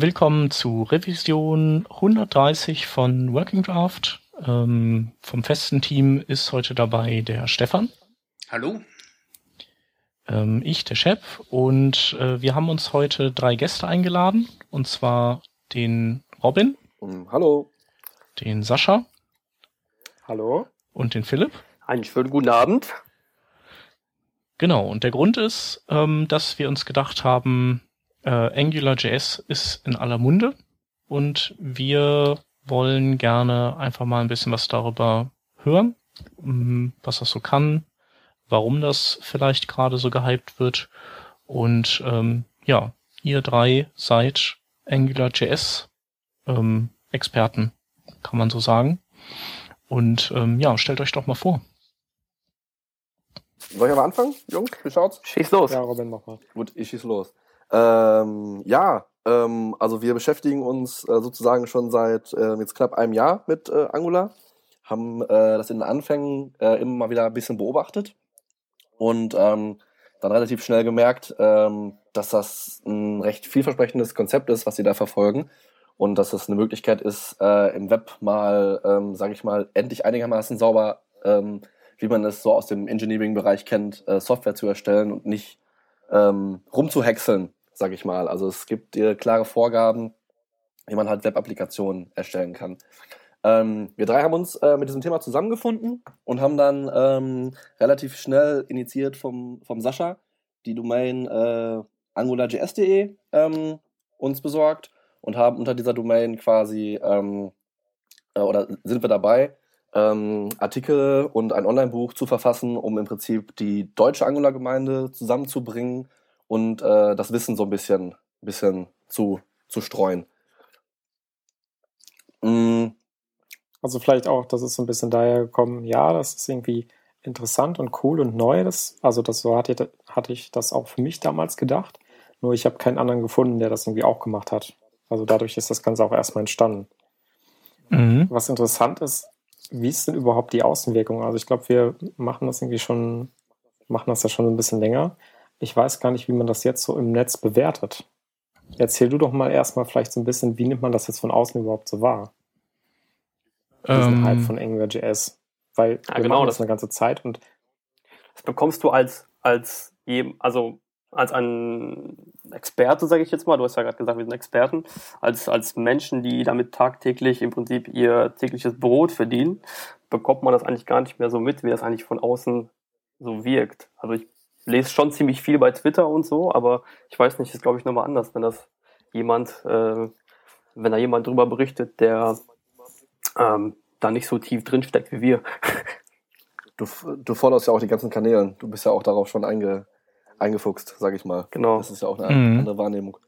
Willkommen zu Revision 130 von Working Draft. Ähm, vom festen Team ist heute dabei der Stefan. Hallo. Ähm, ich, der Chef. Und äh, wir haben uns heute drei Gäste eingeladen. Und zwar den Robin. Hallo. Den Sascha. Hallo. Und den Philipp. Einen schönen guten Abend. Genau, und der Grund ist, ähm, dass wir uns gedacht haben, äh, AngularJS ist in aller Munde und wir wollen gerne einfach mal ein bisschen was darüber hören, mm, was das so kann, warum das vielleicht gerade so gehypt wird. Und ähm, ja, ihr drei seid AngularJS ähm, Experten, kann man so sagen. Und ähm, ja, stellt euch doch mal vor. Soll ich aber anfangen, Jungs? Wie schaut's? Schieß los. Ja, Robin, mach mal. Gut, ich schieß los. Ähm, ja, ähm, also wir beschäftigen uns äh, sozusagen schon seit äh, jetzt knapp einem Jahr mit äh, Angular, haben äh, das in den Anfängen äh, immer mal wieder ein bisschen beobachtet. Und ähm, dann relativ schnell gemerkt, ähm, dass das ein recht vielversprechendes Konzept ist, was sie da verfolgen. Und dass es eine Möglichkeit ist, äh, im Web mal, ähm, sage ich mal, endlich einigermaßen sauber, ähm, wie man es so aus dem Engineering-Bereich kennt, äh, Software zu erstellen und nicht ähm, rumzuhäckseln sage ich mal. Also es gibt äh, klare Vorgaben, wie man halt Web-Applikationen erstellen kann. Ähm, wir drei haben uns äh, mit diesem Thema zusammengefunden und haben dann ähm, relativ schnell initiiert vom, vom Sascha die Domain äh, angularjs.de ähm, uns besorgt und haben unter dieser Domain quasi ähm, äh, oder sind wir dabei, ähm, Artikel und ein Online-Buch zu verfassen, um im Prinzip die deutsche Angular-Gemeinde zusammenzubringen und äh, das Wissen so ein bisschen, bisschen zu, zu streuen. Mhm. Also vielleicht auch, das ist so ein bisschen daher gekommen, ja, das ist irgendwie interessant und cool und neu. Das, also das so hatte, hatte ich das auch für mich damals gedacht. Nur ich habe keinen anderen gefunden, der das irgendwie auch gemacht hat. Also dadurch ist das Ganze auch erstmal entstanden. Mhm. Was interessant ist, wie ist denn überhaupt die Außenwirkung? Also ich glaube, wir machen das irgendwie schon, machen das ja schon ein bisschen länger ich weiß gar nicht, wie man das jetzt so im Netz bewertet. Erzähl du doch mal erstmal vielleicht so ein bisschen, wie nimmt man das jetzt von außen überhaupt so wahr? Diesen ähm, Hype von AngularJS. Weil ja, wir genau, das eine ganze Zeit und das bekommst du als, als also als ein Experte, sage ich jetzt mal, du hast ja gerade gesagt, wir sind Experten, als, als Menschen, die damit tagtäglich im Prinzip ihr tägliches Brot verdienen, bekommt man das eigentlich gar nicht mehr so mit, wie das eigentlich von außen so wirkt. Also ich lese schon ziemlich viel bei Twitter und so, aber ich weiß nicht, ist glaube ich nochmal anders, wenn das jemand, äh, wenn da jemand drüber berichtet, der ähm, da nicht so tief drin steckt wie wir. Du, du forderst ja auch die ganzen Kanälen. Du bist ja auch darauf schon einge, eingefuchst, sag ich mal. Genau. Das ist ja auch eine mhm. andere Wahrnehmung.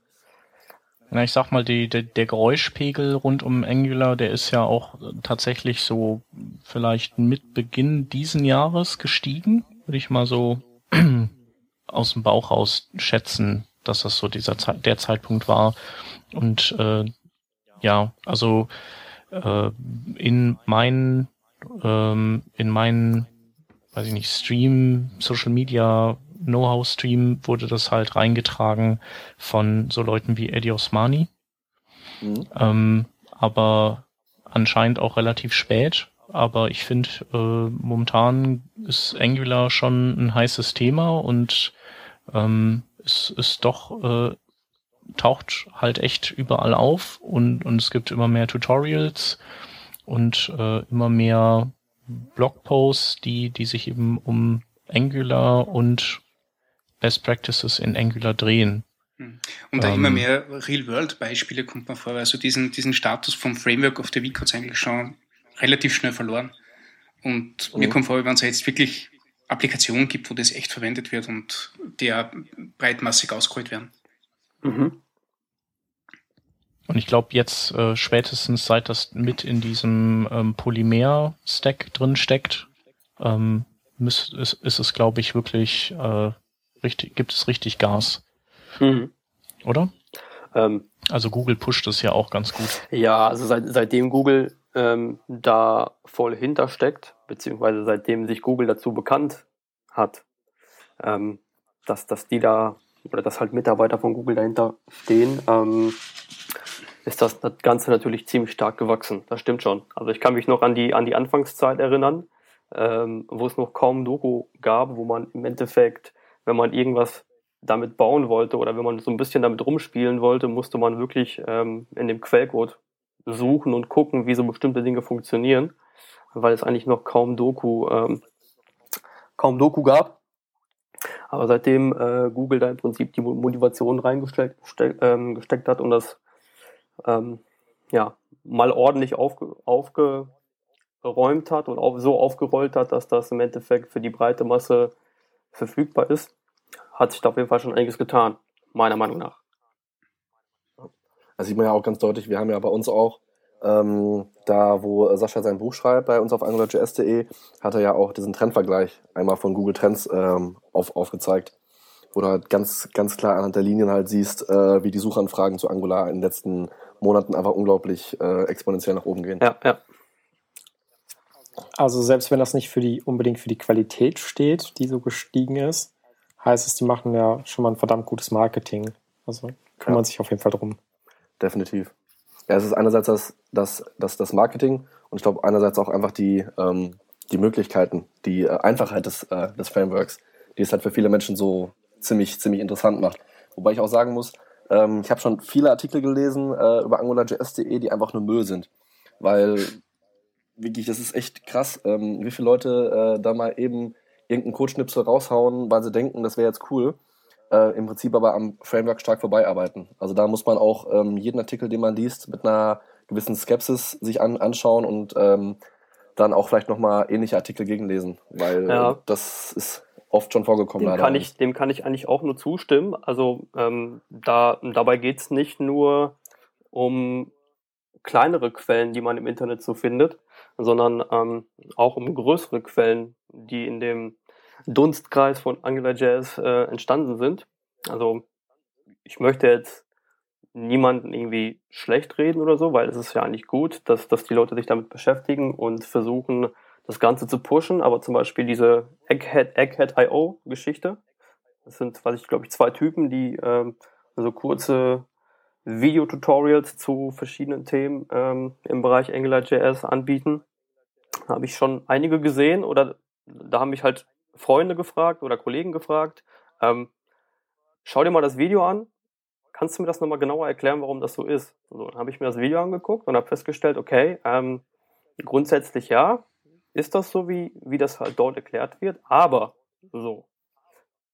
Na, ich sag mal, die, der, der Geräuschpegel rund um Angular, der ist ja auch tatsächlich so vielleicht mit Beginn diesen Jahres gestiegen, würde ich mal so aus dem Bauch raus schätzen, dass das so dieser Zeit, der Zeitpunkt war. Und äh, ja, also äh, in meinen ähm, in meinen, weiß ich nicht, Stream, Social Media Know-how-Stream wurde das halt reingetragen von so Leuten wie Eddie Osmani. Mhm. Ähm, aber anscheinend auch relativ spät aber ich finde, äh, momentan ist Angular schon ein heißes Thema und ähm, es ist doch, äh, taucht halt echt überall auf und, und es gibt immer mehr Tutorials und äh, immer mehr Blogposts, die, die sich eben um Angular und Best Practices in Angular drehen. Hm. Und da ähm, immer mehr Real-World-Beispiele kommt man vor, also diesen, diesen Status vom Framework of the Week hat eigentlich schon relativ schnell verloren. Und mhm. mir kommt vor, wenn es jetzt wirklich Applikationen gibt, wo das echt verwendet wird und der breitmassig ausgerollt werden. Mhm. Und ich glaube jetzt äh, spätestens seit das mit in diesem ähm, Polymer-Stack drin steckt, ähm, ist, ist es, glaube ich, wirklich äh, richtig, gibt es richtig Gas. Mhm. Oder? Ähm, also Google pusht es ja auch ganz gut. Ja, also seit, seitdem Google ähm, da voll hintersteckt, beziehungsweise seitdem sich Google dazu bekannt hat, ähm, dass, dass die da oder dass halt Mitarbeiter von Google dahinter stehen, ähm, ist das Ganze natürlich ziemlich stark gewachsen. Das stimmt schon. Also ich kann mich noch an die, an die Anfangszeit erinnern, ähm, wo es noch kaum Doku gab, wo man im Endeffekt, wenn man irgendwas damit bauen wollte oder wenn man so ein bisschen damit rumspielen wollte, musste man wirklich ähm, in dem Quellcode suchen und gucken, wie so bestimmte Dinge funktionieren, weil es eigentlich noch kaum Doku, ähm, kaum Doku gab. Aber seitdem äh, Google da im Prinzip die Motivation reingesteckt steck, ähm, gesteckt hat und das ähm, ja mal ordentlich aufge, aufgeräumt hat und auf, so aufgerollt hat, dass das im Endeffekt für die breite Masse verfügbar ist, hat sich da auf jeden Fall schon einiges getan, meiner Meinung nach. Das sieht man ja auch ganz deutlich. Wir haben ja bei uns auch, ähm, da wo Sascha sein Buch schreibt, bei uns auf angularjs.de, hat er ja auch diesen Trendvergleich einmal von Google Trends ähm, auf, aufgezeigt, wo du halt ganz, ganz klar anhand der Linien halt siehst, äh, wie die Suchanfragen zu Angular in den letzten Monaten einfach unglaublich äh, exponentiell nach oben gehen. Ja, ja. Also selbst wenn das nicht für die unbedingt für die Qualität steht, die so gestiegen ist, heißt es, die machen ja schon mal ein verdammt gutes Marketing. Also kümmern ja. sich auf jeden Fall drum. Definitiv. Ja, es ist einerseits das, das, das, das Marketing und ich glaube einerseits auch einfach die, ähm, die Möglichkeiten, die äh, Einfachheit des, äh, des Frameworks, die es halt für viele Menschen so ziemlich, ziemlich interessant macht. Wobei ich auch sagen muss, ähm, ich habe schon viele Artikel gelesen äh, über AngularJS.de, die einfach nur Müll sind. Weil wirklich, das ist echt krass, ähm, wie viele Leute äh, da mal eben irgendeinen Codeschnipsel raushauen, weil sie denken, das wäre jetzt cool. Äh, Im Prinzip aber am Framework stark vorbeiarbeiten. Also da muss man auch ähm, jeden Artikel, den man liest, mit einer gewissen Skepsis sich an, anschauen und ähm, dann auch vielleicht nochmal ähnliche Artikel gegenlesen, weil ja. das ist oft schon vorgekommen. Dem kann, ich, dem kann ich eigentlich auch nur zustimmen. Also ähm, da, dabei geht es nicht nur um kleinere Quellen, die man im Internet so findet, sondern ähm, auch um größere Quellen, die in dem Dunstkreis von AngularJS äh, entstanden sind. Also ich möchte jetzt niemanden irgendwie schlecht reden oder so, weil es ist ja eigentlich gut, dass, dass die Leute sich damit beschäftigen und versuchen, das Ganze zu pushen, aber zum Beispiel diese Egghead, Egghead.io Geschichte, das sind, weiß ich, glaube ich, zwei Typen, die ähm, so kurze Videotutorials zu verschiedenen Themen ähm, im Bereich AngularJS anbieten. Da habe ich schon einige gesehen oder da haben mich halt Freunde gefragt oder Kollegen gefragt, ähm, schau dir mal das Video an, kannst du mir das nochmal genauer erklären, warum das so ist? So, dann habe ich mir das Video angeguckt und habe festgestellt, okay, ähm, grundsätzlich ja, ist das so, wie, wie das halt dort erklärt wird, aber so.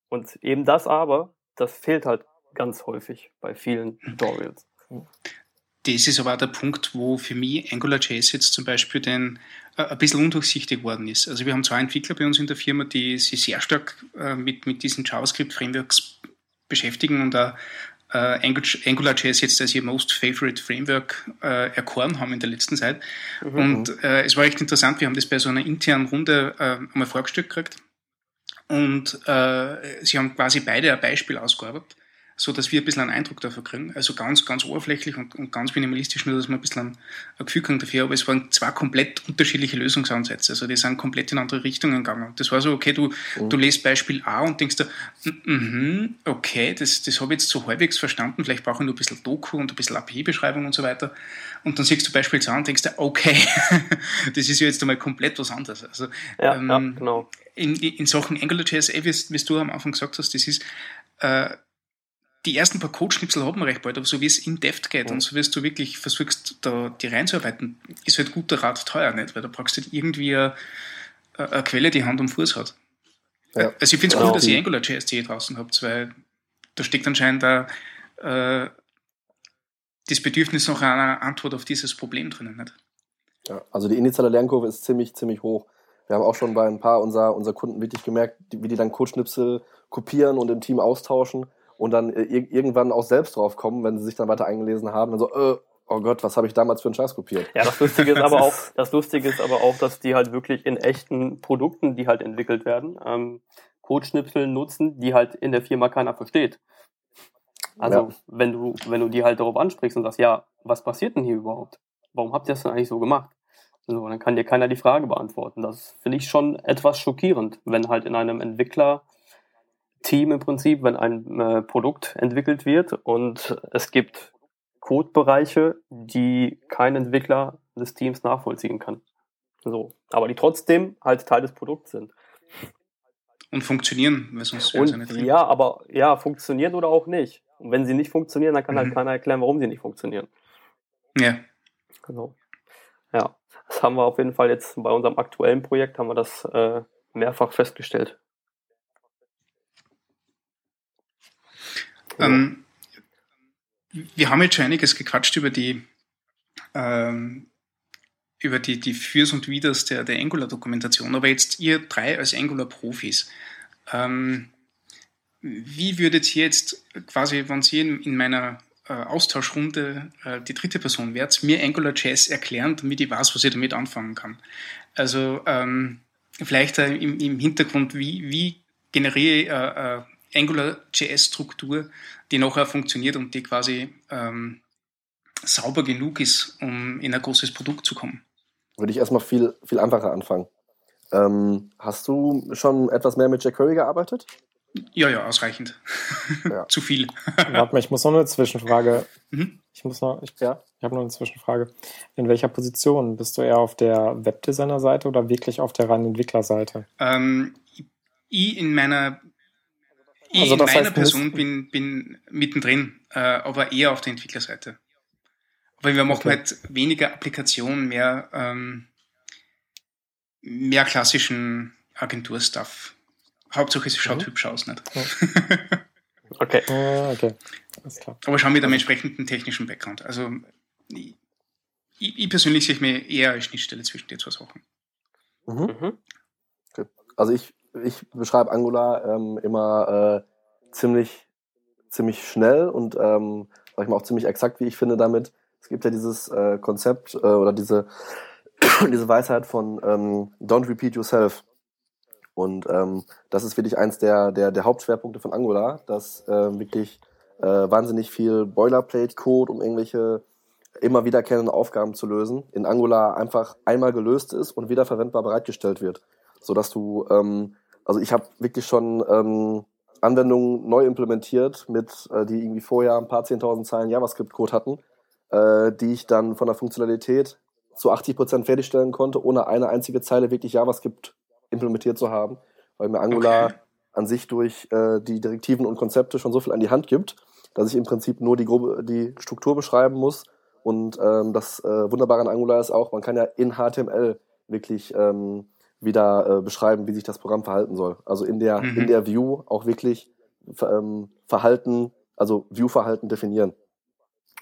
Und eben das aber, das fehlt halt ganz häufig bei vielen Tutorials. Das ist aber auch der Punkt, wo für mich AngularJS jetzt zum Beispiel den, äh, ein bisschen undurchsichtig worden ist. Also wir haben zwei Entwickler bei uns in der Firma, die sich sehr stark äh, mit, mit diesen JavaScript-Frameworks beschäftigen und da äh, AngularJS jetzt als ihr Most Favorite Framework äh, erkoren haben in der letzten Zeit. Mhm. Und äh, es war echt interessant, wir haben das bei so einer internen Runde äh, einmal vorgestellt gekriegt. Und äh, sie haben quasi beide ein Beispiel ausgearbeitet so dass wir ein bisschen einen Eindruck dafür kriegen. Also ganz, ganz oberflächlich und, und ganz minimalistisch, nur dass wir ein bisschen ein, ein Gefühl kriegen dafür. Aber es waren zwei komplett unterschiedliche Lösungsansätze. Also die sind komplett in andere Richtungen gegangen. Das war so, okay, du, mhm. du lest Beispiel A und denkst dir, mm, okay, das, das habe ich jetzt so halbwegs verstanden. Vielleicht brauche ich nur ein bisschen Doku und ein bisschen API-Beschreibung und so weiter. Und dann siehst du Beispiel A und denkst dir, okay, das ist ja jetzt einmal komplett was anderes. Also, ja, ähm, ja genau. In, in Sachen AngularJS, wie, wie du am Anfang gesagt hast, das ist, äh, die ersten paar Codeschnipsel hat man recht bald, aber so wie es in Depth geht mhm. und so wie es du wirklich versuchst, da die reinzuarbeiten, ist halt guter Rat teuer, nicht? Weil da brauchst du halt irgendwie eine, eine Quelle, die Hand und Fuß hat. Ja. Also ich finde es genau. gut, dass ihr AngularJS draußen habt, weil da steckt anscheinend da, äh, das Bedürfnis nach einer Antwort auf dieses Problem drinnen, nicht? Ja, also die initiale Lernkurve ist ziemlich, ziemlich hoch. Wir haben auch schon bei ein paar unserer, unserer Kunden wirklich gemerkt, wie die dann Codeschnipsel kopieren und im Team austauschen und dann äh, irgendwann auch selbst drauf kommen, wenn sie sich dann weiter eingelesen haben, dann so, äh, oh Gott, was habe ich damals für einen Scheiß kopiert? Ja, das Lustige ist aber auch, das Lustige ist aber auch, dass die halt wirklich in echten Produkten, die halt entwickelt werden, ähm, Codeschnipsel nutzen, die halt in der Firma keiner versteht. Also ja. wenn du, wenn du die halt darauf ansprichst und sagst, ja, was passiert denn hier überhaupt? Warum habt ihr das denn eigentlich so gemacht? So, dann kann dir keiner die Frage beantworten. Das finde ich schon etwas schockierend, wenn halt in einem Entwickler Team im Prinzip, wenn ein äh, Produkt entwickelt wird und es gibt Codebereiche, die kein Entwickler des Teams nachvollziehen kann. So. Aber die trotzdem halt Teil des Produkts sind. Und funktionieren, weil sonst und, ja nicht Ja, aber ja, funktionieren oder auch nicht. Und wenn sie nicht funktionieren, dann kann halt mhm. halt keiner erklären, warum sie nicht funktionieren. Ja. Genau. Ja. Das haben wir auf jeden Fall jetzt bei unserem aktuellen Projekt haben wir das äh, mehrfach festgestellt. Ähm, wir haben jetzt schon einiges gequatscht über die ähm, über die, die Fürs und Widers der, der Angular-Dokumentation, aber jetzt ihr drei als Angular-Profis, ähm, wie würdet ihr jetzt quasi, wenn in, in meiner äh, Austauschrunde äh, die dritte Person wärt, mir AngularJS erklären, damit ich weiß, was ich damit anfangen kann? Also ähm, vielleicht äh, im, im Hintergrund, wie, wie generiere ich äh, äh, AngularJS-Struktur, die nachher funktioniert und die quasi ähm, sauber genug ist, um in ein großes Produkt zu kommen? Würde ich erstmal viel, viel einfacher anfangen. Ähm, hast du schon etwas mehr mit jQuery gearbeitet? Ja, ja, ausreichend. Ja. Zu viel. Warte mal, ich muss noch eine Zwischenfrage. Mhm. Ich muss noch, ich, ja, ich habe noch eine Zwischenfrage. In welcher Position? Bist du eher auf der Webdesigner-Seite oder wirklich auf der reinen Entwicklerseite? Ähm, ich in meiner, ich also in meiner Person bin, bin mittendrin, äh, aber eher auf der Entwicklerseite. Weil wir machen okay. halt weniger Applikationen, mehr, ähm, mehr klassischen Agenturstuff. Hauptsache es schaut mhm. hübsch aus, nicht? okay. Uh, okay. Alles klar. Aber schauen mit einem entsprechenden technischen Background. Also ich, ich persönlich sehe mich eher als Schnittstelle zwischen den zwei Sachen. Mhm. mhm. Okay. Also ich, ich beschreibe Angular ähm, immer äh, ziemlich, ziemlich schnell und ähm, sag ich mal auch ziemlich exakt, wie ich finde, damit, es gibt ja dieses äh, Konzept äh, oder diese, diese Weisheit von ähm, Don't repeat yourself. Und ähm, das ist wirklich eins der, der, der Hauptschwerpunkte von Angular, dass äh, wirklich äh, wahnsinnig viel Boilerplate-Code, um irgendwelche immer wiederkehrenden Aufgaben zu lösen, in Angular einfach einmal gelöst ist und wiederverwendbar bereitgestellt wird. Sodass du, ähm, also ich habe wirklich schon ähm, Anwendungen neu implementiert, mit, äh, die irgendwie vorher ein paar 10.000 Zeilen JavaScript-Code hatten äh, die ich dann von der Funktionalität zu 80 Prozent fertigstellen konnte, ohne eine einzige Zeile wirklich JavaScript implementiert zu haben, weil mir Angular okay. an sich durch äh, die Direktiven und Konzepte schon so viel an die Hand gibt, dass ich im Prinzip nur die, grobe, die Struktur beschreiben muss. Und ähm, das äh, Wunderbare an Angular ist auch, man kann ja in HTML wirklich ähm, wieder äh, beschreiben, wie sich das Programm verhalten soll. Also in der, mhm. in der View auch wirklich ähm, Verhalten, also View-Verhalten definieren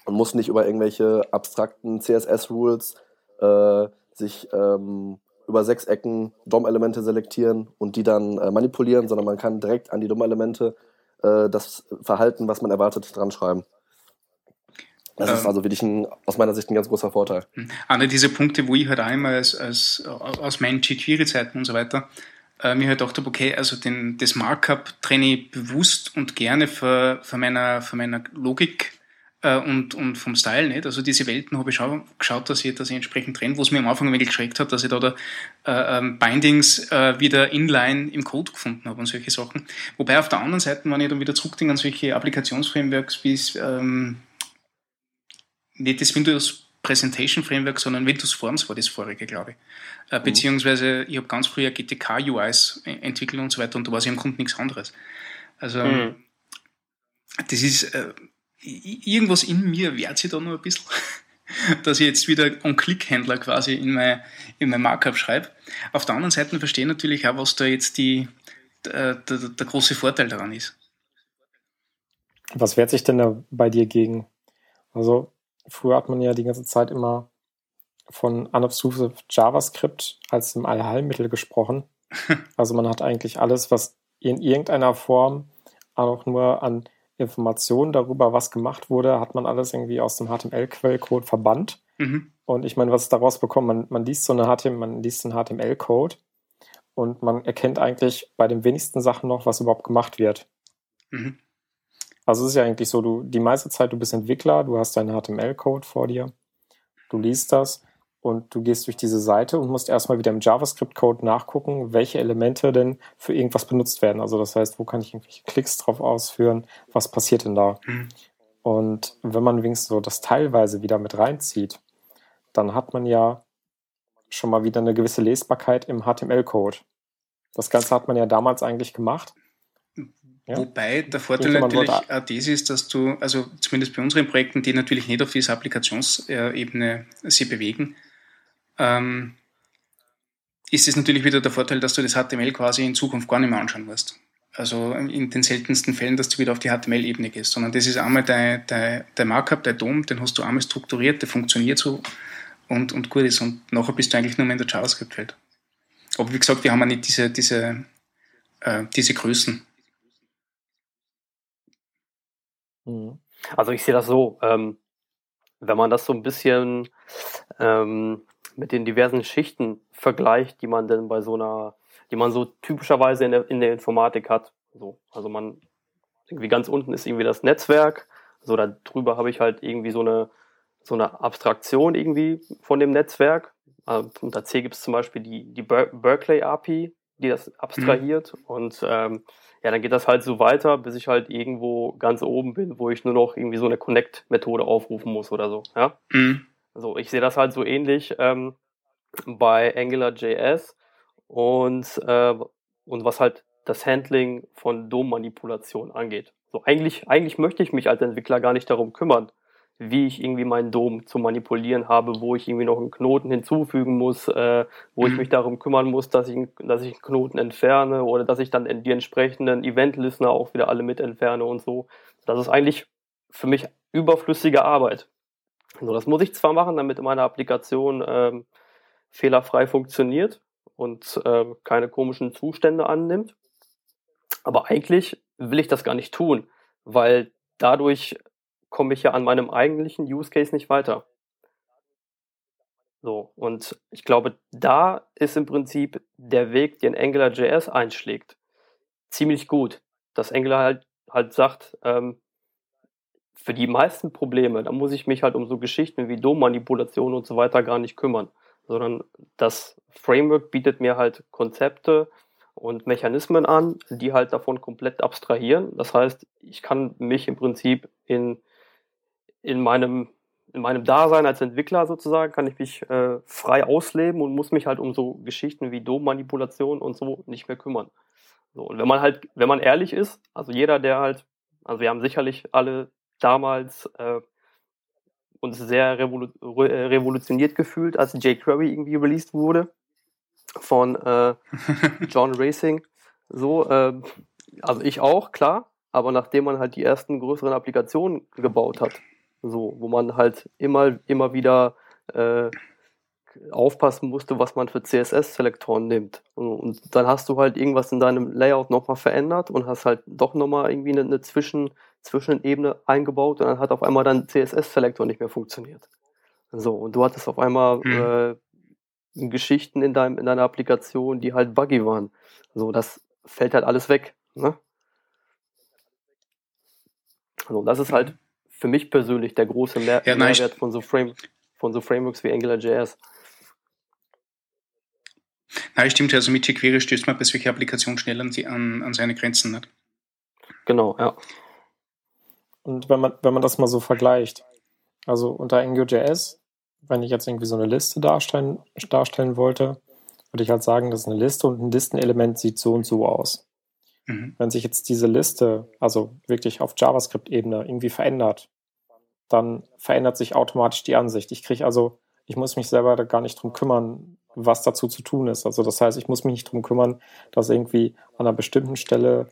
und muss nicht über irgendwelche abstrakten CSS-Rules äh, sich ähm, über sechs Ecken DOM-Elemente selektieren und die dann äh, manipulieren, sondern man kann direkt an die DOM-Elemente äh, das Verhalten, was man erwartet, dran schreiben. Das ähm, ist also wirklich ein, aus meiner Sicht ein ganz großer Vorteil. Hm. Einer dieser Punkte, wo ich halt einmal als, als, aus meinen jQuery-Zeiten und so weiter äh, mir halt gedacht habe, okay, also den, das Markup trenne ich bewusst und gerne für, meiner, für meiner Logik äh, und, und vom Style nicht. Also diese Welten habe ich schon geschaut, dass ich, dass ich entsprechend trenne, wo es mir am Anfang ein wenig geschreckt hat, dass ich da, da äh, ähm, Bindings äh, wieder inline im Code gefunden habe und solche Sachen. Wobei auf der anderen Seite, wenn ich dann wieder zurückdenke an solche Applikationsframeworks wie ähm, nicht das Windows Presentation Framework, sondern Windows Forms war das vorige, glaube ich. Äh, mhm. beziehungsweise ich habe ganz früher GTK-UIs entwickelt und so weiter und da war es im Grunde nichts anderes. Also mhm. das ist, äh, irgendwas in mir wehrt sich da noch ein bisschen, dass ich jetzt wieder einen Click-Händler quasi in mein, in mein Markup schreibe. Auf der anderen Seite verstehe ich natürlich auch, was da jetzt die, der, der, der große Vorteil daran ist. Was wehrt sich denn da bei dir gegen? Also, früher hat man ja die ganze Zeit immer von unobtrusive JavaScript als dem Allheilmittel gesprochen. Also man hat eigentlich alles, was in irgendeiner Form auch nur an Informationen darüber, was gemacht wurde, hat man alles irgendwie aus dem HTML-Quellcode verbannt. Mhm. Und ich meine, was ist daraus bekommt, man, man liest so eine HTML, man liest einen HTML-Code und man erkennt eigentlich bei den wenigsten Sachen noch, was überhaupt gemacht wird. Mhm. Also es ist ja eigentlich so, du die meiste Zeit, du bist Entwickler, du hast deinen HTML-Code vor dir, du liest das und du gehst durch diese Seite und musst erstmal wieder im JavaScript-Code nachgucken, welche Elemente denn für irgendwas benutzt werden. Also das heißt, wo kann ich irgendwelche Klicks drauf ausführen, was passiert denn da? Mhm. Und wenn man wenigstens so das teilweise wieder mit reinzieht, dann hat man ja schon mal wieder eine gewisse Lesbarkeit im HTML-Code. Das Ganze hat man ja damals eigentlich gemacht. Ja. Wobei der Vorteil natürlich auch das ist, dass du, also zumindest bei unseren Projekten, die natürlich nicht auf dieser Applikationsebene sich bewegen, ähm, ist es natürlich wieder der Vorteil, dass du das HTML quasi in Zukunft gar nicht mehr anschauen musst. Also in den seltensten Fällen, dass du wieder auf die HTML-Ebene gehst, sondern das ist einmal dein, dein, dein Markup, dein DOM, den hast du einmal strukturiert, der funktioniert so und, und gut ist. Und nachher bist du eigentlich nur mehr in der JavaScript-Welt. Aber wie gesagt, wir haben ja nicht diese, diese, äh, diese Größen. Mhm. Also ich sehe das so, ähm, wenn man das so ein bisschen ähm, mit den diversen Schichten vergleicht, die man denn bei so einer, die man so typischerweise in der, in der Informatik hat. So, also man irgendwie ganz unten ist irgendwie das Netzwerk, so da drüber habe ich halt irgendwie so eine so eine Abstraktion irgendwie von dem Netzwerk. Also unter C gibt es zum Beispiel die, die Berkeley API, die das abstrahiert. Mhm. Und ähm, ja, dann geht das halt so weiter, bis ich halt irgendwo ganz oben bin, wo ich nur noch irgendwie so eine Connect-Methode aufrufen muss oder so. Ja? Mhm. Also ich sehe das halt so ähnlich ähm, bei AngularJS und, äh, und was halt das Handling von DOM-Manipulation angeht. So, eigentlich, eigentlich möchte ich mich als Entwickler gar nicht darum kümmern, wie ich irgendwie meinen Dom zu manipulieren habe, wo ich irgendwie noch einen Knoten hinzufügen muss, äh, wo mhm. ich mich darum kümmern muss, dass ich, dass ich einen Knoten entferne oder dass ich dann die entsprechenden Event-Listener auch wieder alle mit entferne und so. Das ist eigentlich für mich überflüssige Arbeit. So, das muss ich zwar machen, damit meine Applikation ähm, fehlerfrei funktioniert und äh, keine komischen Zustände annimmt, aber eigentlich will ich das gar nicht tun, weil dadurch komme ich ja an meinem eigentlichen Use Case nicht weiter. So, und ich glaube, da ist im Prinzip der Weg, den AngularJS einschlägt, ziemlich gut. Dass Angular halt, halt sagt, ähm, für die meisten Probleme, da muss ich mich halt um so Geschichten wie DOM-Manipulation und so weiter gar nicht kümmern, sondern das Framework bietet mir halt Konzepte und Mechanismen an, die halt davon komplett abstrahieren. Das heißt, ich kann mich im Prinzip in in meinem, in meinem Dasein als Entwickler sozusagen kann ich mich äh, frei ausleben und muss mich halt um so Geschichten wie Dom-Manipulation und so nicht mehr kümmern. So, und wenn man halt, wenn man ehrlich ist, also jeder, der halt, also wir haben sicherlich alle damals äh, uns sehr revolu äh, revolutioniert gefühlt, als jQuery irgendwie released wurde von äh, John Racing. So, äh, also ich auch, klar, aber nachdem man halt die ersten größeren Applikationen gebaut hat, so, wo man halt immer, immer wieder äh, aufpassen musste, was man für CSS-Selektoren nimmt. Und dann hast du halt irgendwas in deinem Layout nochmal verändert und hast halt doch nochmal irgendwie eine, eine Zwischen, Zwischenebene eingebaut und dann hat auf einmal dein CSS-Selektor nicht mehr funktioniert. So, und du hattest auf einmal mhm. äh, Geschichten in, deinem, in deiner Applikation, die halt buggy waren. So, das fällt halt alles weg. Ne? Also, das ist halt für mich persönlich der große Mehr ja, Mehrwert von so, Frame, von so Frameworks wie AngularJS. Nein, stimmt. Also mit jQuery stößt man bei solchen Applikationen schnell an, an, an seine Grenzen. Nicht? Genau, ja. Und wenn man, wenn man das mal so vergleicht, also unter AngularJS, wenn ich jetzt irgendwie so eine Liste darstellen, darstellen wollte, würde ich halt sagen, das ist eine Liste und ein Listenelement sieht so und so aus. Mhm. Wenn sich jetzt diese Liste, also wirklich auf JavaScript-Ebene irgendwie verändert, dann verändert sich automatisch die Ansicht. Ich kriege also, ich muss mich selber da gar nicht drum kümmern, was dazu zu tun ist. Also das heißt, ich muss mich nicht drum kümmern, dass irgendwie an einer bestimmten Stelle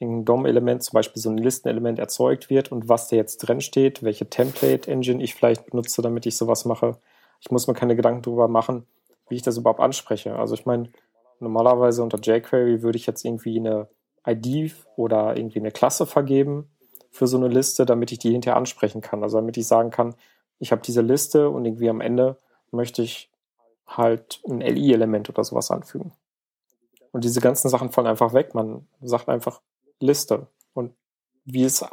ein DOM-Element, zum Beispiel so ein Listenelement erzeugt wird und was da jetzt drin steht, welche Template-Engine ich vielleicht benutze, damit ich sowas mache. Ich muss mir keine Gedanken darüber machen, wie ich das überhaupt anspreche. Also ich meine, normalerweise unter jQuery würde ich jetzt irgendwie eine ID oder irgendwie eine Klasse vergeben für so eine Liste, damit ich die hinterher ansprechen kann. Also damit ich sagen kann, ich habe diese Liste und irgendwie am Ende möchte ich halt ein LI-Element oder sowas anfügen. Und diese ganzen Sachen fallen einfach weg. Man sagt einfach Liste. Und wie es,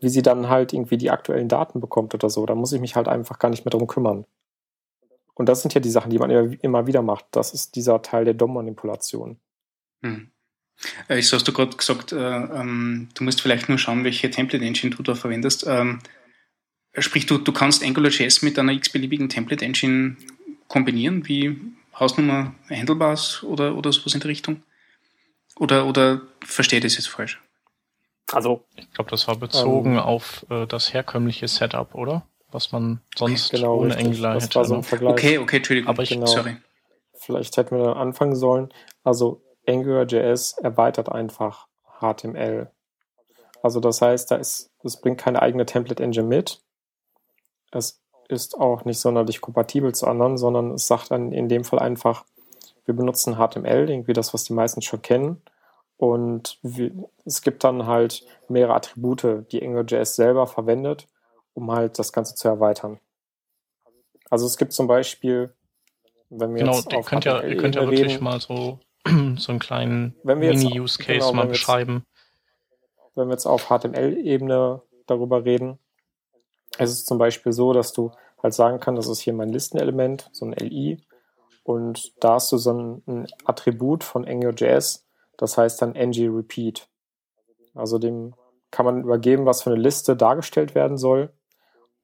wie sie dann halt irgendwie die aktuellen Daten bekommt oder so, da muss ich mich halt einfach gar nicht mehr drum kümmern. Und das sind ja die Sachen, die man immer wieder macht. Das ist dieser Teil der DOM-Manipulation. Hm. Äh, jetzt hast du gerade gesagt, äh, ähm, du musst vielleicht nur schauen, welche Template Engine du da verwendest. Ähm, sprich, du, du kannst AngularJS mit einer x-beliebigen Template Engine kombinieren, wie Hausnummer Handlebars oder, oder sowas in der Richtung? Oder, oder verstehe ich das jetzt falsch? Also, ich glaube, das war bezogen ähm, auf äh, das herkömmliche Setup, oder? Was man sonst genau, ohne Angular hätte. War so ein? Vergleich. Okay, okay, Entschuldigung, Aber ich, genau, sorry. Vielleicht hätten wir da anfangen sollen. Also AngularJS erweitert einfach HTML. Also das heißt, da ist, es bringt keine eigene Template Engine mit. Es ist auch nicht sonderlich kompatibel zu anderen, sondern es sagt dann in dem Fall einfach, wir benutzen HTML, irgendwie das, was die meisten schon kennen. Und wir, es gibt dann halt mehrere Attribute, die AngularJS selber verwendet, um halt das Ganze zu erweitern. Also es gibt zum Beispiel, wenn wir genau, jetzt auf könnt ja, ihr könnt ja wirklich mal so, so einen kleinen Mini-Use-Case genau, mal beschreiben. Jetzt, wenn wir jetzt auf HTML-Ebene darüber reden, ist es zum Beispiel so, dass du halt sagen kannst, das ist hier mein Listenelement, so ein LI, und da hast du so ein, ein Attribut von AngularJS, das heißt dann ng-repeat. Also dem kann man übergeben, was für eine Liste dargestellt werden soll.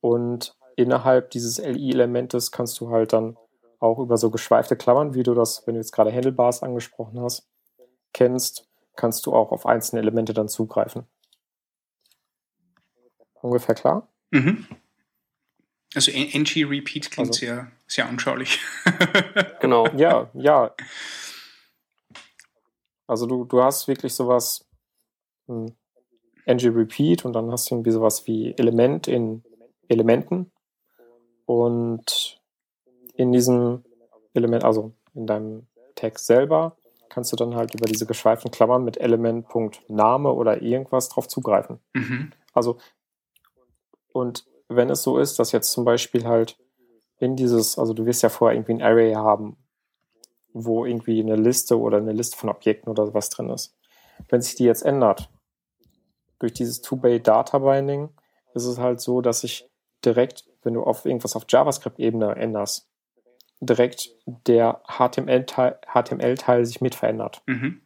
Und innerhalb dieses LI-Elementes kannst du halt dann auch über so geschweifte Klammern, wie du das, wenn du jetzt gerade Handlebars angesprochen hast, kennst, kannst du auch auf einzelne Elemente dann zugreifen. Ungefähr klar? Mhm. Also NG Repeat klingt also, sehr, sehr anschaulich. genau. Ja, ja. Also du, du hast wirklich sowas hm, NG Repeat und dann hast du irgendwie sowas wie Element in Elementen und in diesem Element, also in deinem Text selber, kannst du dann halt über diese geschweiften Klammern mit Element.name oder irgendwas drauf zugreifen. Mhm. Also und wenn es so ist, dass jetzt zum Beispiel halt in dieses, also du wirst ja vorher irgendwie ein Array haben, wo irgendwie eine Liste oder eine Liste von Objekten oder sowas drin ist. Wenn sich die jetzt ändert, durch dieses Two-Bay Data Binding, ist es halt so, dass ich direkt, wenn du auf irgendwas auf JavaScript-Ebene änderst, direkt der HTML-Teil HTML sich mit verändert. Mhm.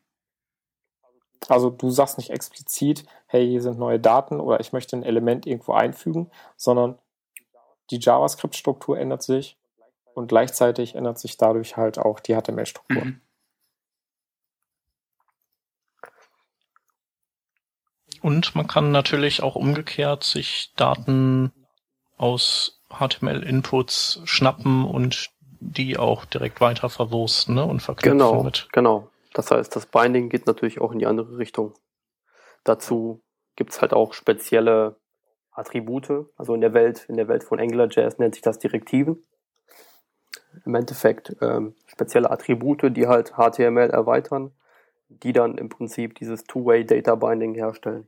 Also du sagst nicht explizit, hey, hier sind neue Daten oder ich möchte ein Element irgendwo einfügen, sondern die JavaScript-Struktur ändert sich und gleichzeitig ändert sich dadurch halt auch die HTML-Struktur. Mhm. Und man kann natürlich auch umgekehrt sich Daten aus HTML-Inputs schnappen und die auch direkt weiter verwursten ne, und verknüpfen genau, mit. Genau, das heißt, das Binding geht natürlich auch in die andere Richtung. Dazu gibt es halt auch spezielle Attribute. Also in der Welt, in der Welt von AngularJS nennt sich das Direktiven. Im Endeffekt ähm, spezielle Attribute, die halt HTML erweitern, die dann im Prinzip dieses Two-Way Data Binding herstellen.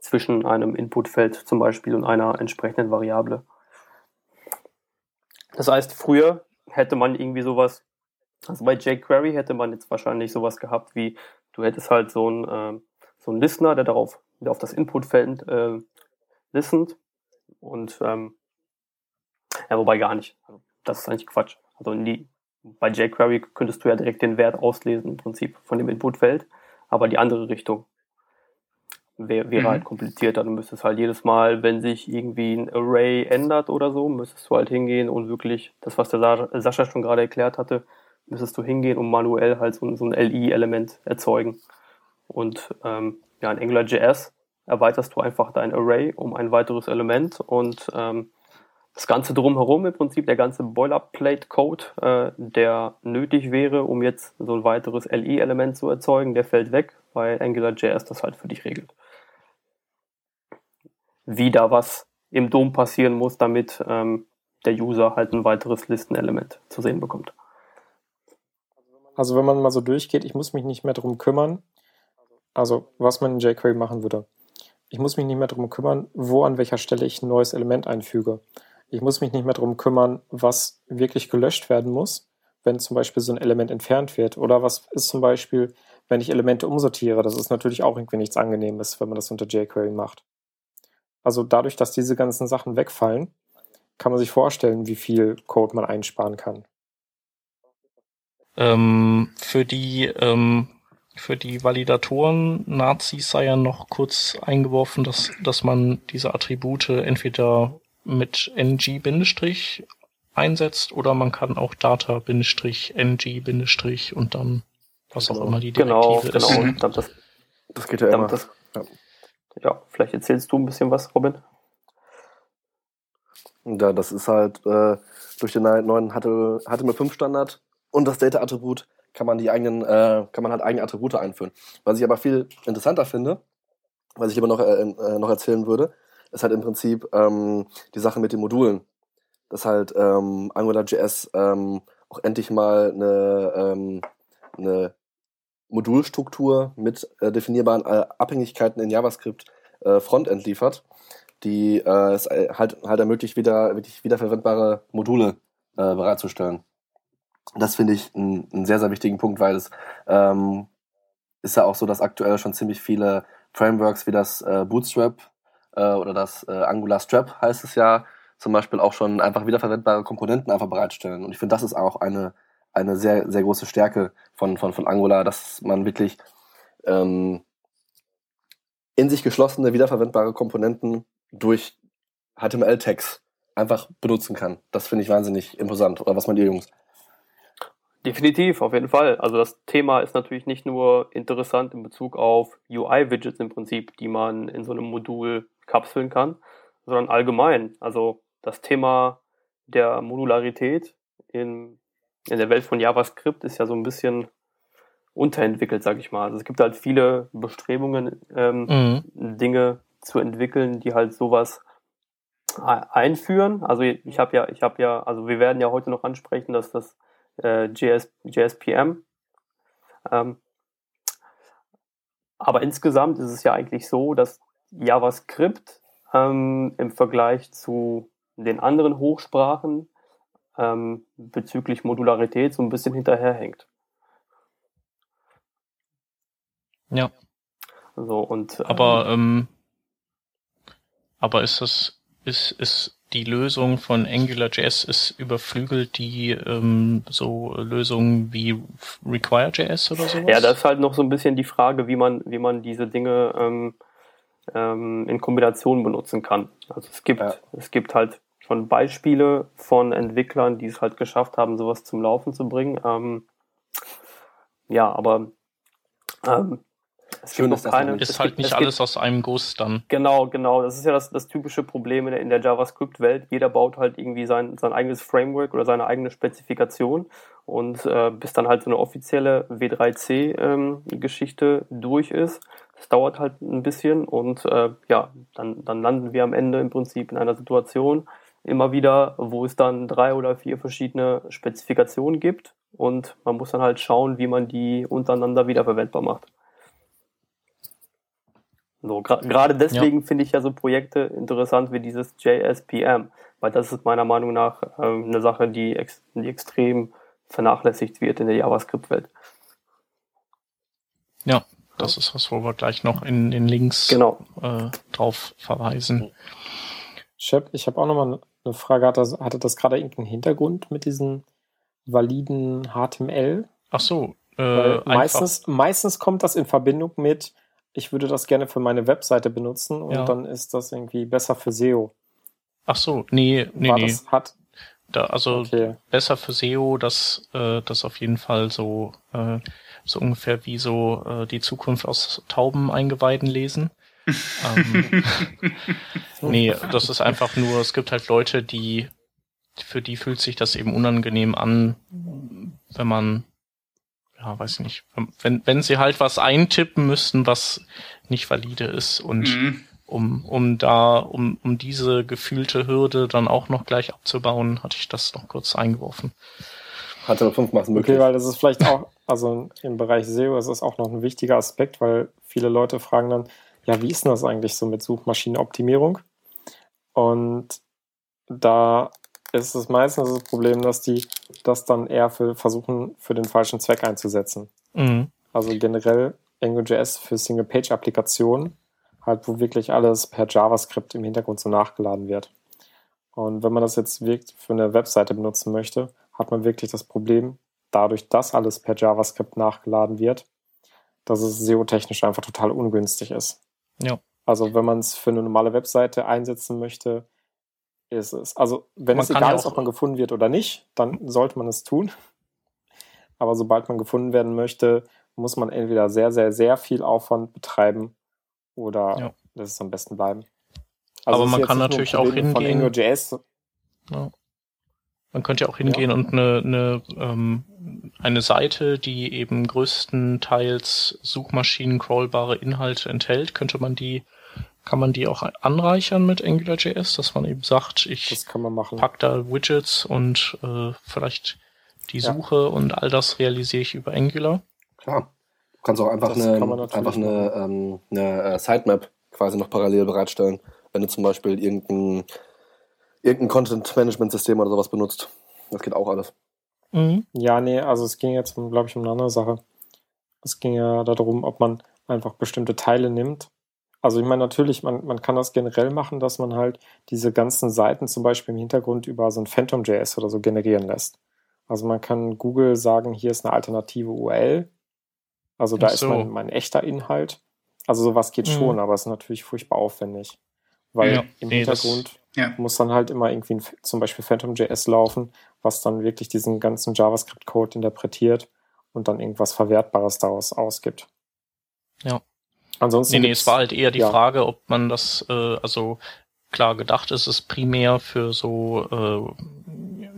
Zwischen einem Inputfeld zum Beispiel und einer entsprechenden Variable. Das heißt, früher hätte man irgendwie sowas also bei jQuery hätte man jetzt wahrscheinlich sowas gehabt wie, du hättest halt so einen, äh, so einen Listener, der darauf, der auf das Inputfeld äh, listened und ähm, ja, wobei gar nicht. Also, das ist eigentlich Quatsch. Also die, bei jQuery könntest du ja direkt den Wert auslesen im Prinzip von dem Inputfeld, aber die andere Richtung wäre wär mhm. halt komplizierter. Du müsstest halt jedes Mal, wenn sich irgendwie ein Array ändert oder so, müsstest du halt hingehen und wirklich das, was der Sascha schon gerade erklärt hatte, müsstest du hingehen und manuell halt so, so ein LI-Element erzeugen. Und ähm, ja, in AngularJS erweiterst du einfach dein Array um ein weiteres Element und ähm, das Ganze drumherum im Prinzip, der ganze Boilerplate-Code, äh, der nötig wäre, um jetzt so ein weiteres LI-Element zu erzeugen, der fällt weg, weil AngularJS das halt für dich regelt. Wie da was im DOM passieren muss, damit ähm, der User halt ein weiteres Listenelement zu sehen bekommt. Also wenn man mal so durchgeht, ich muss mich nicht mehr darum kümmern, also was man in jQuery machen würde. Ich muss mich nicht mehr darum kümmern, wo an welcher Stelle ich ein neues Element einfüge. Ich muss mich nicht mehr darum kümmern, was wirklich gelöscht werden muss, wenn zum Beispiel so ein Element entfernt wird. Oder was ist zum Beispiel, wenn ich Elemente umsortiere. Das ist natürlich auch irgendwie nichts Angenehmes, wenn man das unter jQuery macht. Also dadurch, dass diese ganzen Sachen wegfallen, kann man sich vorstellen, wie viel Code man einsparen kann. Ähm, für die ähm, für die Validatoren Nazis sei ja noch kurz eingeworfen, dass, dass man diese Attribute entweder mit ng- einsetzt oder man kann auch data-ng- und dann was auch Genau. immer die Genau, Direktive genau. ist. Und dann das, Das geht ja immer. das, Ja. Ja, vielleicht erzählst du ein bisschen was, Robin. Ja, das ist halt äh, durch den neuen HTML5-Standard und das Data-Attribut kann man die eigenen, äh, kann man halt eigene Attribute einführen. Was ich aber viel interessanter finde, was ich aber noch, äh, äh, noch erzählen würde, ist halt im Prinzip ähm, die Sache mit den Modulen. Dass halt ähm, AngularJS ähm, auch endlich mal eine, ähm, eine Modulstruktur mit äh, definierbaren äh, Abhängigkeiten in JavaScript äh, Frontend liefert, die äh, es äh, halt, halt ermöglicht, wieder, wirklich wiederverwendbare Module äh, bereitzustellen. Das finde ich einen sehr, sehr wichtigen Punkt, weil es ähm, ist ja auch so, dass aktuell schon ziemlich viele Frameworks wie das Bootstrap oder das Angular Strap heißt es ja, zum Beispiel auch schon einfach wiederverwendbare Komponenten einfach bereitstellen. Und ich finde, das ist auch eine, eine sehr, sehr große Stärke von, von, von Angular, dass man wirklich ähm, in sich geschlossene, wiederverwendbare Komponenten durch HTML-Tags einfach benutzen kann. Das finde ich wahnsinnig imposant. Oder was meint ihr, Jungs? Definitiv, auf jeden Fall. Also das Thema ist natürlich nicht nur interessant in Bezug auf UI-Widgets im Prinzip, die man in so einem Modul kapseln kann, sondern allgemein. Also das Thema der Modularität in, in der Welt von JavaScript ist ja so ein bisschen unterentwickelt, sag ich mal. Also es gibt halt viele Bestrebungen, ähm, Mhm. Dinge zu entwickeln, die halt sowas e- einführen. Also ich habe ja, ich habe ja, also wir werden ja heute noch ansprechen, dass das äh, JS, JSPM. Ähm, aber insgesamt ist es ja eigentlich so, dass JavaScript ähm, im Vergleich zu den anderen Hochsprachen ähm, bezüglich Modularität so ein bisschen hinterherhängt. Ja, So und ähm, aber ähm, aber ist das ist ist die Lösung von AngularJS ist überflügelt die ähm, so Lösungen wie Require.js oder sowas? Ja, das ist halt noch so ein bisschen die Frage, wie man, wie man diese Dinge ähm, ähm, in Kombination benutzen kann. Also es gibt, Ja. es gibt halt schon Beispiele von Entwicklern, die es halt geschafft haben, sowas zum Laufen zu bringen. Ähm, ja, aber ähm, es Schön, gibt noch keine. ist es halt gibt, nicht es gibt, alles aus einem Guss dann. Genau, genau. Das ist ja das, das typische Problem in der, in der JavaScript-Welt. Jeder baut halt irgendwie sein, sein eigenes Framework oder seine eigene Spezifikation. Und äh, bis dann halt so eine offizielle W3C-Geschichte durch ist, das dauert halt ein bisschen. Und äh, ja, dann, dann landen wir am Ende im Prinzip in einer Situation immer wieder, wo es dann drei oder vier verschiedene Spezifikationen gibt. Und man muss dann halt schauen, wie man die untereinander wiederverwendbar macht. So, gra- gerade deswegen finde ich ja so Projekte interessant wie dieses JSPM, weil das ist meiner Meinung nach ähm, eine Sache, die, ex die extrem vernachlässigt wird in der JavaScript-Welt. Ja, das ist was, wo wir gleich noch in den Links Genau. äh, drauf verweisen. Shep, ich habe auch nochmal eine Frage. Hatte das, hatte das gerade irgendeinen Hintergrund mit diesen validen HTML? Ach so, äh, meistens, meistens kommt das in Verbindung mit, ich würde das gerne für meine Webseite benutzen und Ja. dann ist das irgendwie besser für SEO. Ach so, nee, nee, War nee. das hat. Da, also Okay. besser für SEO, dass äh, das auf jeden Fall so äh, so ungefähr wie so äh, die Zukunft aus Tauben eingeweiden lesen. Ähm, nee, das ist einfach nur, es gibt halt Leute, die für die fühlt sich das eben unangenehm an, wenn man ja, weiß ich nicht, wenn wenn sie halt was eintippen müssten, was nicht valide ist und Mhm. um, um da, um, um diese gefühlte Hürde dann auch noch gleich abzubauen, hatte ich das noch kurz eingeworfen. HTML5 macht es möglich. Okay, weil das ist vielleicht auch, also im Bereich SEO ist es auch noch ein wichtiger Aspekt, weil viele Leute fragen dann, ja, wie ist denn das eigentlich so mit Suchmaschinenoptimierung? Und da ist es meistens das Problem, dass die das dann eher für versuchen, für den falschen Zweck einzusetzen. Mhm. Also generell AngularJS für Single-Page-Applikationen, halt wo wirklich alles per JavaScript im Hintergrund so nachgeladen wird. Und wenn man das jetzt wirklich für eine Webseite benutzen möchte, hat man wirklich das Problem, dadurch, dass alles per JavaScript nachgeladen wird, dass es SEO-technisch einfach total ungünstig ist. Ja. Also wenn man es für eine normale Webseite einsetzen möchte, ist es. Also wenn Man es egal ja ist, ob man gefunden wird oder nicht, dann sollte man es tun. Aber sobald man gefunden werden möchte, muss man entweder sehr, sehr, sehr viel Aufwand betreiben oder Ja. lässt es am besten bleiben. Aber es ist man kann natürlich auch von hingehen- AngularJS, Man könnte ja auch hingehen und eine, eine, ähm, eine Seite, die eben größtenteils Suchmaschinen-crawlbare Inhalte enthält, könnte man die, kann man die auch anreichern mit AngularJS, dass man eben sagt, ich das kann man machen. pack da Widgets und äh, vielleicht die Ja. Suche und all das realisiere ich über Angular. Klar. Du kannst auch einfach Das eine, kann man natürlich einfach eine, ähm, eine äh, Sitemap quasi noch parallel bereitstellen, wenn du zum Beispiel irgendein, irgendein Content-Management-System oder sowas benutzt. Das geht auch alles. Mhm. Ja, nee, also es ging jetzt, glaube ich, um eine andere Sache. Es ging ja darum, ob man einfach bestimmte Teile nimmt. Also ich meine, natürlich, man, man kann das generell machen, dass man halt diese ganzen Seiten zum Beispiel im Hintergrund über so ein Phantom.js oder so generieren lässt. Also man kann Google sagen, hier ist eine alternative URL. Also da Ach ist so. mein, mein echter Inhalt. Also sowas geht Mhm. schon, aber es ist natürlich furchtbar aufwendig. Weil Ja, im nee, das- Hintergrund Ja. muss dann halt immer irgendwie ein, zum Beispiel Phantom.js laufen, was dann wirklich diesen ganzen JavaScript-Code interpretiert und dann irgendwas Verwertbares daraus ausgibt. Ja. Ansonsten Nee, nee, es war halt eher die ja. Frage, ob man das, äh, also klar gedacht ist es primär für so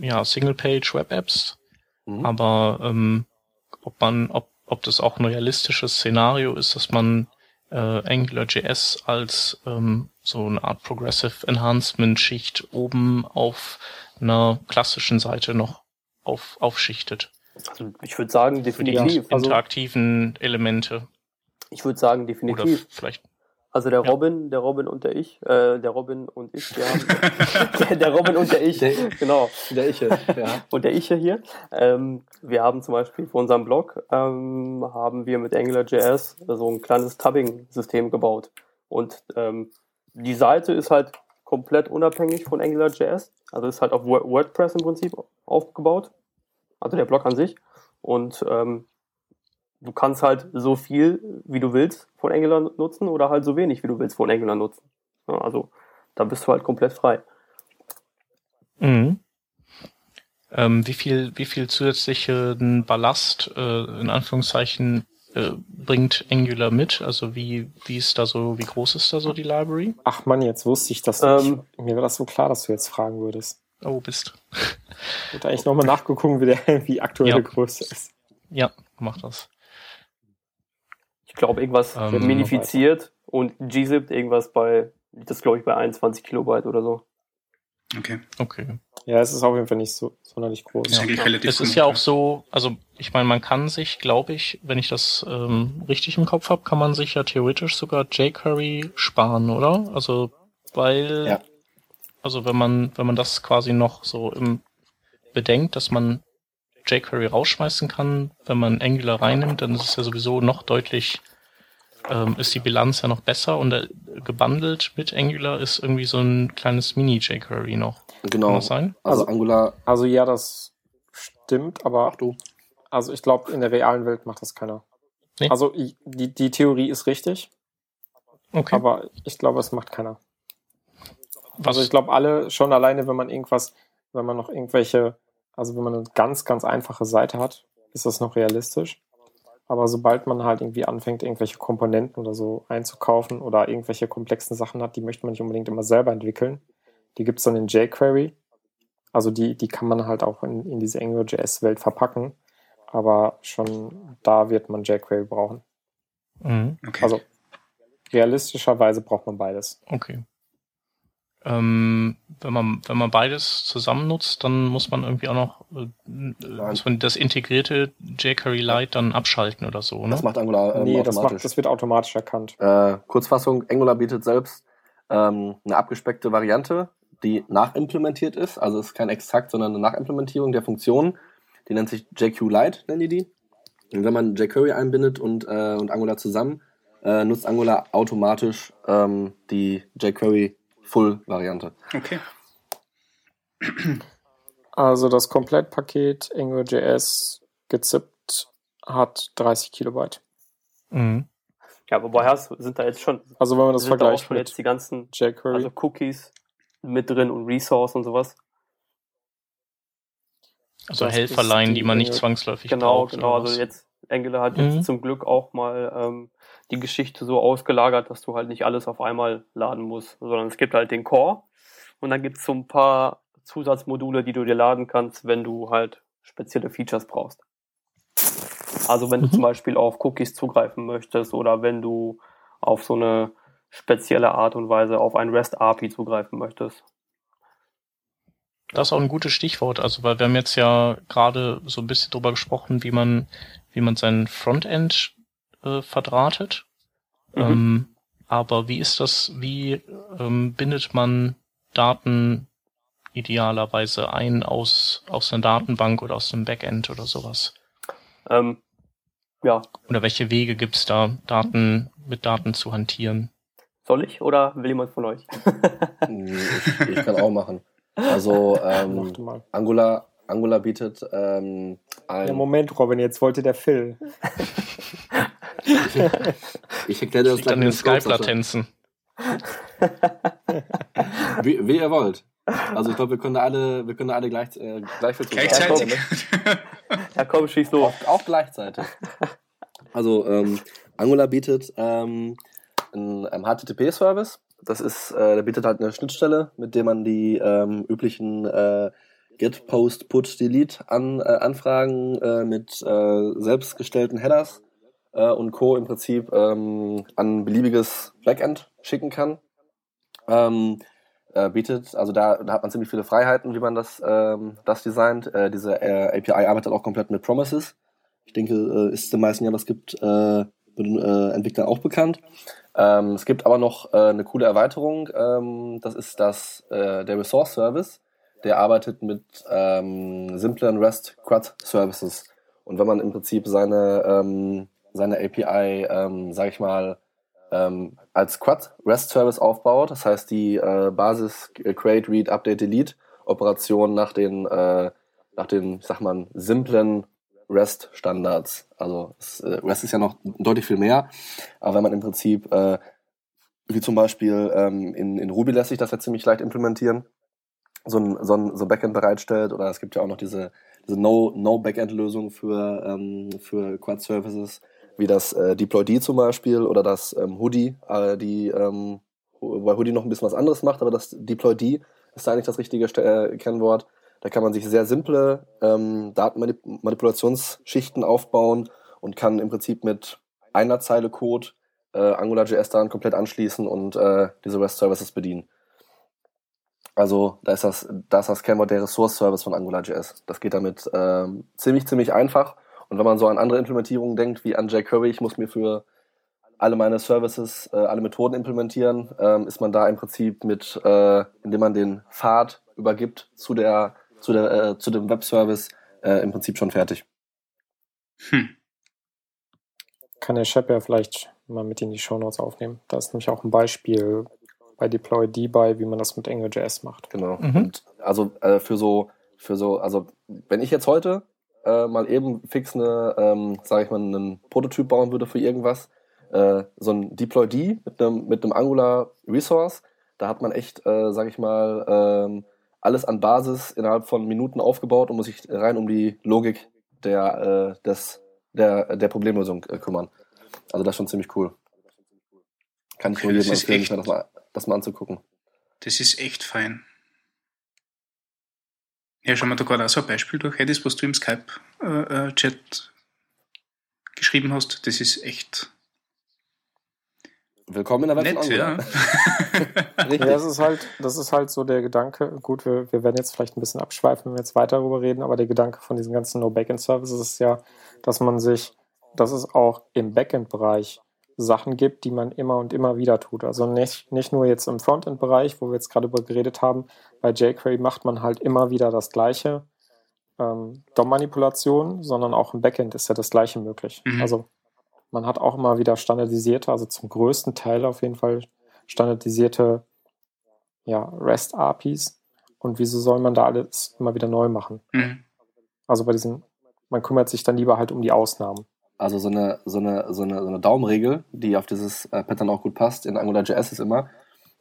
äh, ja, Single-Page-Web-Apps, Mhm. aber ähm, ob man, ob, ob das auch ein realistisches Szenario ist, dass man äh, AngularJS als ähm, so eine Art Progressive Enhancement Schicht oben auf einer klassischen Seite noch auf, aufschichtet. Also ich würde sagen, Für die definitiv. also- interaktiven Elemente. Ich würde sagen, Oder definitiv. vielleicht Also der Ja. Robin, der Robin und der ich, äh, der Robin und ich, haben, der, der Robin und der ich, Der- genau, Der ich, ja. und der ich hier. Ähm, wir haben zum Beispiel für unseren Blog ähm, haben wir mit AngularJS so ein kleines Tubbing-System gebaut. Und ähm, die Seite ist halt komplett unabhängig von AngularJS. Also ist halt auf Wor- WordPress im Prinzip aufgebaut. Also der Blog an sich. Und ähm, du kannst halt so viel, wie du willst, von Angular nutzen oder halt so wenig, wie du willst, von Angular nutzen. Ja, also da bist du halt komplett frei. Mhm. Ähm, wie viel, wie viel zusätzlichen Ballast, äh, in Anführungszeichen, äh, bringt Angular mit? Also wie, wie ist da so, wie groß ist da so die Library? Ach Mann, jetzt wusste ich das Ähm, nicht. Mir war das so klar, dass du jetzt fragen würdest. Oh, bist. Ich hätte eigentlich nochmal nachgeguckt, wie, der, wie aktuelle Ja. Größe ist. Ja, mach das. Ich glaube, irgendwas Ähm, minifiziert und gzipped irgendwas bei, das glaube ich bei 21 Kilobyte oder so. Okay. Okay. Ja, es ist auf jeden Fall nicht so sonderlich groß. Das ist relativ Es ist ja auch so, also ich meine, man kann sich, glaube ich, wenn ich das ähm, richtig im Kopf habe, kann man sich ja theoretisch sogar jQuery sparen, oder? Also weil, Ja. also wenn man, wenn man das quasi noch so im bedenkt, dass man jQuery rausschmeißen kann, wenn man Angular reinnimmt, dann ist es ja sowieso noch deutlich, ähm, ist die Bilanz ja noch besser und äh, gebundelt mit Angular ist irgendwie so ein kleines Mini-jQuery noch. Kann Genau. das sein? Also, Also- Angular, Also ja, das stimmt, aber ach du. also ich glaube, in der realen Welt macht das keiner. Nee. Also die, die Theorie ist richtig, Okay. aber ich glaube, es macht keiner. Was, Also ich glaube, alle schon alleine, wenn man irgendwas, wenn man noch irgendwelche, also wenn man eine ganz, ganz einfache Seite hat, ist das noch realistisch. Aber sobald man halt irgendwie anfängt, irgendwelche Komponenten oder so einzukaufen oder irgendwelche komplexen Sachen hat, die möchte man nicht unbedingt immer selber entwickeln. Die gibt's dann in jQuery. Also die, die kann man halt auch in, in diese AngularJS-Welt verpacken. Aber schon da wird man jQuery brauchen. Mhm. Okay. Also realistischerweise braucht man beides. Okay. Ähm, wenn man wenn man beides zusammen nutzt, dann muss man irgendwie auch noch äh, muss man das integrierte jQuery Lite dann abschalten oder so, ne? Das macht Angular ähm, nee, das, automatisch. macht, das wird automatisch erkannt. Äh, Kurzfassung, Angular bietet selbst ähm, eine abgespeckte Variante, die nachimplementiert ist. Also es ist kein Extrakt, sondern eine Nachimplementierung der Funktion. Die nennt sich JQ Lite, nennen die die. Und wenn man jQuery einbindet und, äh, und Angular zusammen, äh, nutzt Angular automatisch ähm, die jQuery Full-Variante. okay. Also das Komplettpaket AngularJS gezippt hat 30 Kilobyte. Mhm. Ja, wobei hast, sind da jetzt schon. Also wenn man das vergleicht da schon jetzt die ganzen jQuery. also Cookies mit drin und Resource und sowas. Also Helferlein, die, die man nicht zwangsläufig genau, braucht. Genau, genau. Also jetzt Angular hat mhm. jetzt zum Glück auch mal ähm, die Geschichte so ausgelagert, dass du halt nicht alles auf einmal laden musst, sondern es gibt halt den Core und dann gibt es so ein paar Zusatzmodule, die du dir laden kannst, wenn du halt spezielle Features brauchst. Also wenn mhm. du zum Beispiel auf Cookies zugreifen möchtest oder wenn du auf so eine spezielle Art und Weise auf ein REST API zugreifen möchtest. Das ist auch ein gutes Stichwort, also weil wir haben jetzt ja gerade so ein bisschen drüber gesprochen, wie man, wie man sein Frontend äh, verdrahtet. Mhm. Ähm, aber wie ist das, wie ähm, bindet man Daten idealerweise ein aus, aus einer Datenbank oder aus einem Backend oder sowas? Ähm, ja. Oder welche Wege gibt's da, Daten mit Daten zu hantieren? Soll ich oder will jemand von euch? ich, ich kann auch machen. Also ähm, Angular, Angular bietet ähm, ein. Ja, Moment, Robin, jetzt wollte der Phil. ich erkläre das gleich. an den Skype-Latenzen. wie, wie ihr wollt. Also ich glaube, wir können alle, wir können alle gleich, äh, gleich Gleichzeitig. Ja, komm, schieß los. Auch, auch gleichzeitig. Also ähm, Angular bietet ähm, einen, einen HTTP-Service, das ist, äh, der bietet halt eine Schnittstelle, mit der man die ähm, üblichen äh, Get, Post, Put, Delete an, äh, Anfragen äh, mit äh, selbstgestellten Headers äh, und Co. im Prinzip ähm, an beliebiges Backend schicken kann. Ähm, äh, bietet, also da, da hat man ziemlich viele Freiheiten, wie man das, ähm, das designt. Äh, diese äh, API arbeitet auch komplett mit Promises. Ich denke, äh, ist den meisten JavaScript äh, äh, Entwicklern auch bekannt. Ähm, es gibt aber noch äh, eine coole Erweiterung. Ähm, das ist das, äh, der Resource Service. Der arbeitet mit ähm, simplen REST CRUD Services. Und wenn man im Prinzip seine, ähm, seine API, ähm, sage ich mal, ähm, als CRUD REST Service aufbaut, das heißt die äh, Basis Create, Read, Update, Delete Operation nach den, äh, nach den, ich sag mal, simplen REST-Standards. Also äh, REST ist ja noch deutlich viel mehr, aber wenn man im Prinzip, äh, wie zum Beispiel ähm, in, in Ruby lässt sich das ja ziemlich leicht implementieren, so ein, so ein so Backend bereitstellt oder es gibt ja auch noch diese, diese No-Backend-Lösung no für, ähm, für Quad-Services, wie das äh, Deploy-D zum Beispiel oder das ähm, Hoodie, äh, die, ähm, wobei Hoodie noch ein bisschen was anderes macht, aber das Deploy-D ist da eigentlich das richtige äh, Kennwort. Da kann man sich sehr simple ähm, Datenmanipulationsschichten aufbauen und kann im Prinzip mit einer Zeile Code äh, AngularJS daran komplett anschließen und äh, diese REST Services bedienen. Also da ist das, da ist das Kernwort der Resource Service von AngularJS. Das geht damit ähm, ziemlich, ziemlich einfach. Und wenn man so an andere Implementierungen denkt, wie an jQuery, ich muss mir für alle meine Services, äh, alle Methoden implementieren, ähm, ist man da im Prinzip mit, äh, indem man den Pfad übergibt zu der zu, der, äh, zu dem Webservice äh, im Prinzip schon fertig. Hm. Kann der Shep ja vielleicht mal mit in die Show Notes aufnehmen. Da ist nämlich auch ein Beispiel bei Deploy Debye, wie man das mit AngularJS macht. Genau. Mhm. Und also äh, für so, für so, also wenn ich jetzt heute äh, mal eben fix eine, ähm, sage ich mal, einen Prototyp bauen würde für irgendwas, äh, so ein Deploy D mit einem mit einem Angular Resource, da hat man echt, äh, sage ich mal, ähm, alles an Basis innerhalb von Minuten aufgebaut und muss sich rein um die Logik der, äh, des, der, der Problemlösung äh, kümmern. Also das ist schon ziemlich cool. Kann ich nur jedem empfehlen, echt, das, mal, das mal anzugucken. Das ist echt fein. Ja, schau mal da gerade auch so ein Beispiel durch hättest, was du im Skype-Chat äh, äh geschrieben hast. Das ist echt Willkommen in der Welt Nett, von ja. ja, das ist halt, das ist halt so der Gedanke. Gut, wir, wir werden jetzt vielleicht ein bisschen abschweifen, wenn wir jetzt weiter darüber reden, aber der Gedanke von diesen ganzen No-Backend-Services ist ja, dass man sich, dass es auch im Backend-Bereich Sachen gibt, die man immer und immer wieder tut. Also nicht, nicht nur jetzt im Frontend-Bereich, wo wir jetzt gerade über geredet haben. Bei jQuery macht man halt immer wieder das Gleiche. Ähm, DOM-Manipulation, sondern auch im Backend ist ja das Gleiche möglich. Mhm. Also man hat auch immer wieder standardisierte, also zum größten Teil auf jeden Fall standardisierte ja, REST-APIs. Und wieso soll man da alles immer wieder neu machen? Mhm. Also bei diesen, man kümmert sich dann lieber halt um die Ausnahmen. also so eine, so eine, so eine, so eine Daumenregel, die auf dieses äh, Pattern auch gut passt, in AngularJS ist immer,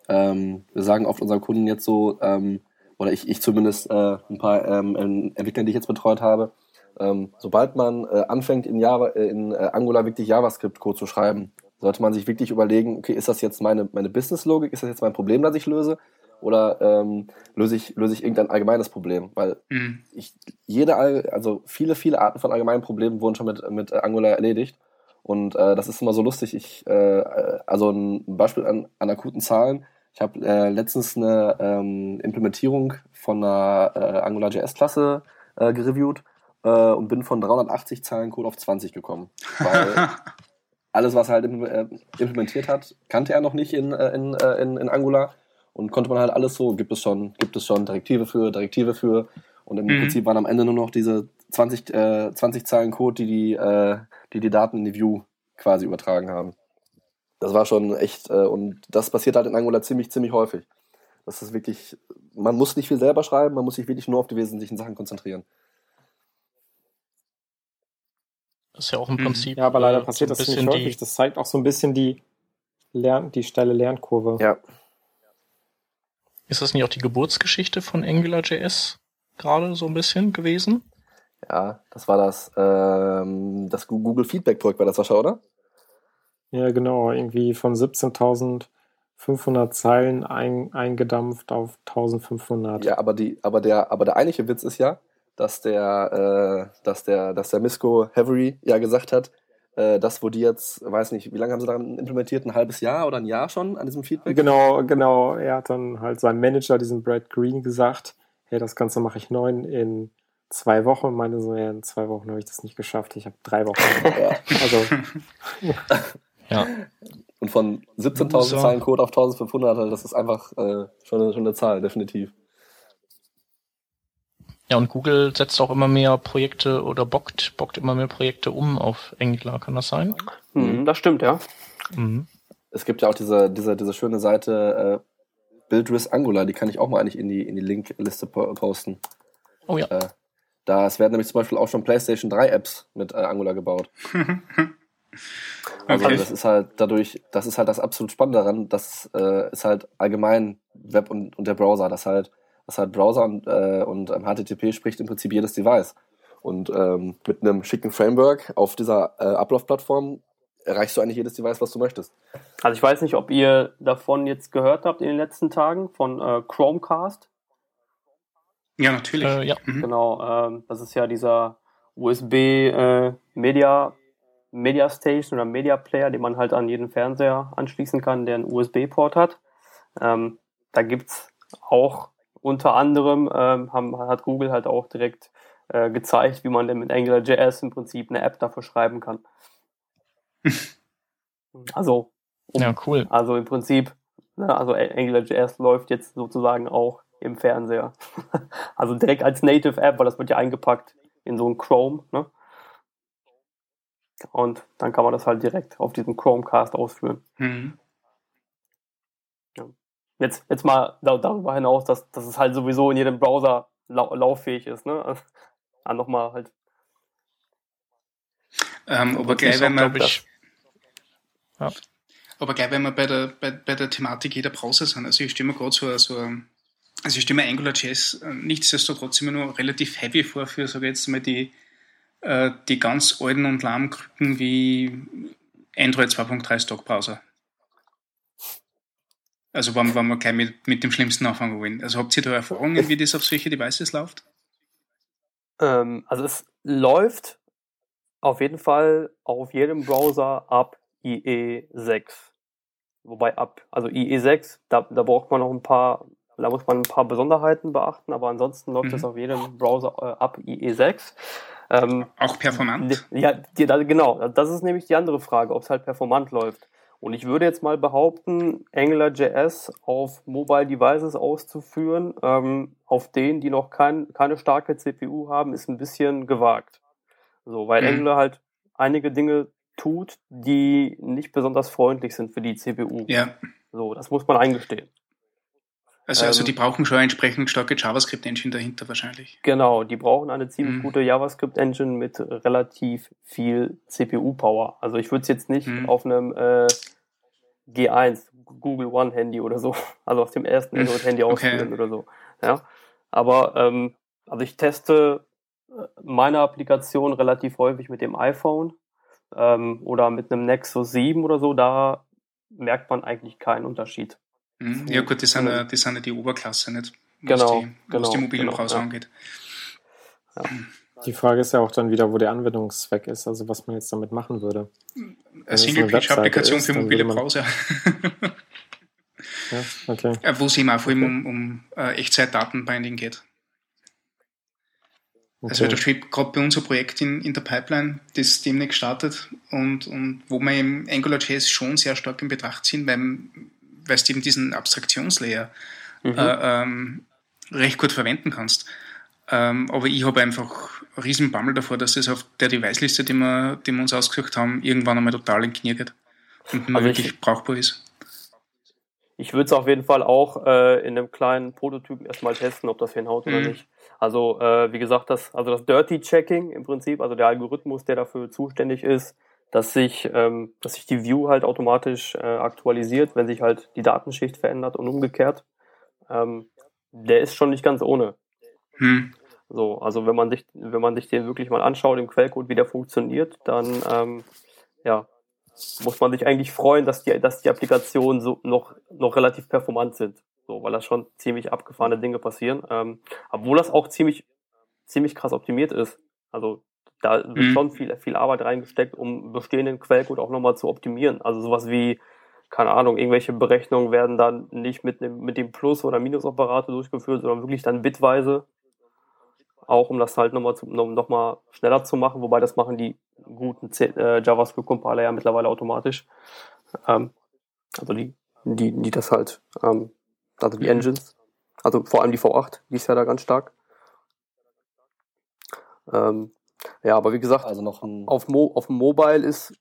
ähm, wir sagen oft unseren Kunden jetzt so, ähm, oder ich, ich zumindest äh, ein paar ähm, Entwickler, die ich jetzt betreut habe, ähm, sobald man äh, anfängt in Java, äh, in äh, Angular wirklich JavaScript-Code zu schreiben, sollte man sich wirklich überlegen, okay, ist das jetzt meine, meine Business-Logik, ist das jetzt mein Problem, das ich löse? Oder ähm, löse, ich, löse ich irgendein allgemeines Problem? Weil mhm. ich, jede, also viele, viele Arten von allgemeinen Problemen wurden schon mit, mit Angular erledigt. Und äh, das ist immer so lustig. Ich, äh, also ein Beispiel an, an akuten Zahlen. Ich habe äh, letztens eine ähm, Implementierung von einer äh, AngularJS-Klasse äh, gereviewt äh, und bin von 380 Zeilen Code auf 20 gekommen. Weil alles, was er halt äh, implementiert hat, kannte er noch nicht in, äh, in, äh, in, in Angular und konnte man halt alles so, gibt es schon, gibt es schon Direktive für, Direktive für und im mhm. Prinzip waren am Ende nur noch diese 20, äh, 20 Zeilen Code, die die, äh, die die Daten in die View quasi übertragen haben. Das war schon echt, äh, und das passiert halt in Angular ziemlich, ziemlich häufig. Das ist wirklich, man muss nicht viel selber schreiben, man muss sich wirklich nur auf die wesentlichen Sachen konzentrieren. Das ist ja auch im mhm. Prinzip. Ja, aber leider passiert so das ziemlich häufig. Das zeigt auch so ein bisschen die, Lern die steile Lernkurve. Ja. Ist das nicht auch die Geburtsgeschichte von AngularJS gerade so ein bisschen gewesen? Ja, das war das, ähm, das Google Feedback Projekt war das wahrscheinlich, oder? Ja, genau. Irgendwie von 17.500 Zeilen ein, eingedampft auf 1500. Ja, aber die, aber der, aber der eigentliche Witz ist ja, dass der, äh, dass der, dass der Misco Havery ja gesagt hat, äh, das, wo die jetzt, weiß nicht, wie lange haben sie daran implementiert? Ein halbes Jahr oder ein Jahr schon an diesem Feedback? Genau, genau. Er hat dann halt seinem Manager, diesen Brad Green, gesagt, hey, das Ganze mache ich neun in zwei Wochen. Und meine so, ja, in zwei Wochen habe ich das nicht geschafft. Ich habe drei Wochen. ja. Also. ja. Und von 17.000 so. Zeilen Code auf 1500, das ist einfach äh, schon, eine, schon eine Zahl, definitiv. Ja, und Google setzt auch immer mehr Projekte oder bockt, bockt immer mehr Projekte um auf Angular, kann das sein? Mhm, das stimmt, ja. Mhm. Es gibt ja auch diese, diese, diese schöne Seite äh, Buildris Angular, die kann ich auch mal eigentlich in die, in die Linkliste posten. Oh ja. Äh, da es werden nämlich zum Beispiel auch schon PlayStation 3 Apps mit äh, Angular gebaut. Also okay. das ist halt dadurch, das ist halt das absolut Spannende daran, das äh, ist halt allgemein Web und, und der Browser, das halt was halt Browser und, äh, und ähm, HTTP spricht im Prinzip jedes Device. Und ähm, mit einem schicken Framework auf dieser äh, Ablaufplattform erreichst du eigentlich jedes Device, was du möchtest. Also ich weiß nicht, ob ihr davon jetzt gehört habt in den letzten Tagen von äh, Chromecast. Ja, natürlich. Äh, ja. Mhm. Genau, ähm, das ist ja dieser USB äh, Media Media Station oder Media Player, den man halt an jeden Fernseher anschließen kann, der einen USB-Port hat. Ähm, da gibt's auch unter anderem ähm, haben, hat Google halt auch direkt äh, gezeigt, wie man denn mit AngularJS im Prinzip eine App dafür schreiben kann. also, um, ja, cool. Also im Prinzip, ne, also AngularJS läuft jetzt sozusagen auch im Fernseher. also direkt als Native App, weil das wird ja eingepackt in so ein Chrome, ne? Und dann kann man das halt direkt auf diesem Chromecast ausführen. Mhm jetzt, jetzt mal darüber hinaus, dass, dass es halt sowieso in jedem Browser lau lauffähig ist. Ne? Also, ah, nochmal halt. Ähm, aber gleich, wenn man, ja. aber gleich, wenn wir bei der, bei, bei der Thematik jeder Browser sind, also ich mir gerade so, so also ich mir AngularJS äh, nichtsdestotrotz immer nur relativ heavy vor für, sage ich jetzt mal, die, äh, die ganz alten und lahmen Krücken wie Android 2.3 Stock-Browser. Also wenn, wenn wir gleich mit, mit dem Schlimmsten anfangen wollen. Also habt ihr da Erfahrungen, wie das auf solche Devices läuft? Ähm, also es läuft auf jeden Fall auf jedem Browser ab IE6. Wobei ab, also IE6, da, da braucht man noch ein paar, da muss man ein paar Besonderheiten beachten, aber ansonsten läuft es mhm. auf jedem Browser äh, ab IE6. Ähm, Auch performant? Ja, die, da, genau. Das ist nämlich die andere Frage, ob es halt performant läuft. Und ich würde jetzt mal behaupten, AngularJS auf Mobile Devices auszuführen, ähm, auf denen, die noch kein, keine starke CPU haben, ist ein bisschen gewagt. So, weil mhm. Angular halt einige Dinge tut, die nicht besonders freundlich sind für die CPU. Ja. So, das muss man eingestehen. Also, also die brauchen schon eine entsprechend starke JavaScript-Engine dahinter wahrscheinlich. Genau, die brauchen eine ziemlich Mhm. gute JavaScript-Engine mit relativ viel CPU-Power. Also ich würde es jetzt nicht Mhm. auf einem äh, G1, Google One-Handy oder so, also auf dem ersten Mhm. Android-Handy Okay. ausführen oder so. Ja, aber ähm, also ich teste äh, meine Applikation relativ häufig mit dem iPhone ähm, oder mit einem Nexus 7 oder so. Da merkt man eigentlich keinen Unterschied. Mhm. Ja gut, das sind, ja, das sind ja die Oberklasse, nicht? Was Genau, die, was genau, die mobilen genau, Browser ja. angeht. Die Frage ist ja auch dann wieder, wo der Anwendungszweck ist, also was man jetzt damit machen würde. Eine es eine Single-Page-Applikation für mobile Browser. Ja, okay. Äh, Wo es eben auch vor allem um, um äh, Echtzeit-Datenbinding geht. Also okay. da steht gerade bei uns ein Projekt in, in der Pipeline, das demnächst startet und, und wo wir im AngularJS schon sehr stark in Betracht ziehen, weil, weil du eben diesen Abstraktionslayer Mhm. äh, ähm, recht gut verwenden kannst. Ähm, aber ich habe einfach einen riesen Bammel davor, dass das auf der Device-Liste, die wir, die wir uns ausgesucht haben, irgendwann einmal total in Knie geht und ich- wirklich brauchbar ist. Ich würde es auf jeden Fall auch äh, in einem kleinen Prototypen erstmal testen, ob das hinhaut oder Mhm. nicht. Also äh, wie gesagt, das, also das Dirty Checking im Prinzip, also der Algorithmus, der dafür zuständig ist, dass sich, ähm, dass sich die View halt automatisch äh, aktualisiert, wenn sich halt die Datenschicht verändert und umgekehrt. Ähm, der ist schon nicht ganz ohne. Hm. So, also wenn man sich, wenn man sich den wirklich mal anschaut im Quellcode, wie der funktioniert, dann ähm, ja, muss man sich eigentlich freuen, dass die, dass die Applikationen so noch, noch relativ performant sind. So, weil da schon ziemlich abgefahrene Dinge passieren. Ähm, obwohl das auch ziemlich, ziemlich krass optimiert ist. Also da wird Mhm. schon viel, viel Arbeit reingesteckt, um bestehenden Quellcode auch nochmal zu optimieren. Also sowas wie, keine Ahnung, irgendwelche Berechnungen werden dann nicht mit dem, mit dem Plus- oder Minusoperator durchgeführt, sondern wirklich dann bitweise. Auch um das halt nochmal noch, mal schneller zu machen, wobei das machen die guten äh, JavaScript-Compiler ja mittlerweile automatisch. Ähm, also die, die, die das halt, ähm, also die Engines, also vor allem die V8, die ist ja da ganz stark. Ähm, ja, aber wie gesagt, Also noch ein. auf, Mo auf dem Mobile ist,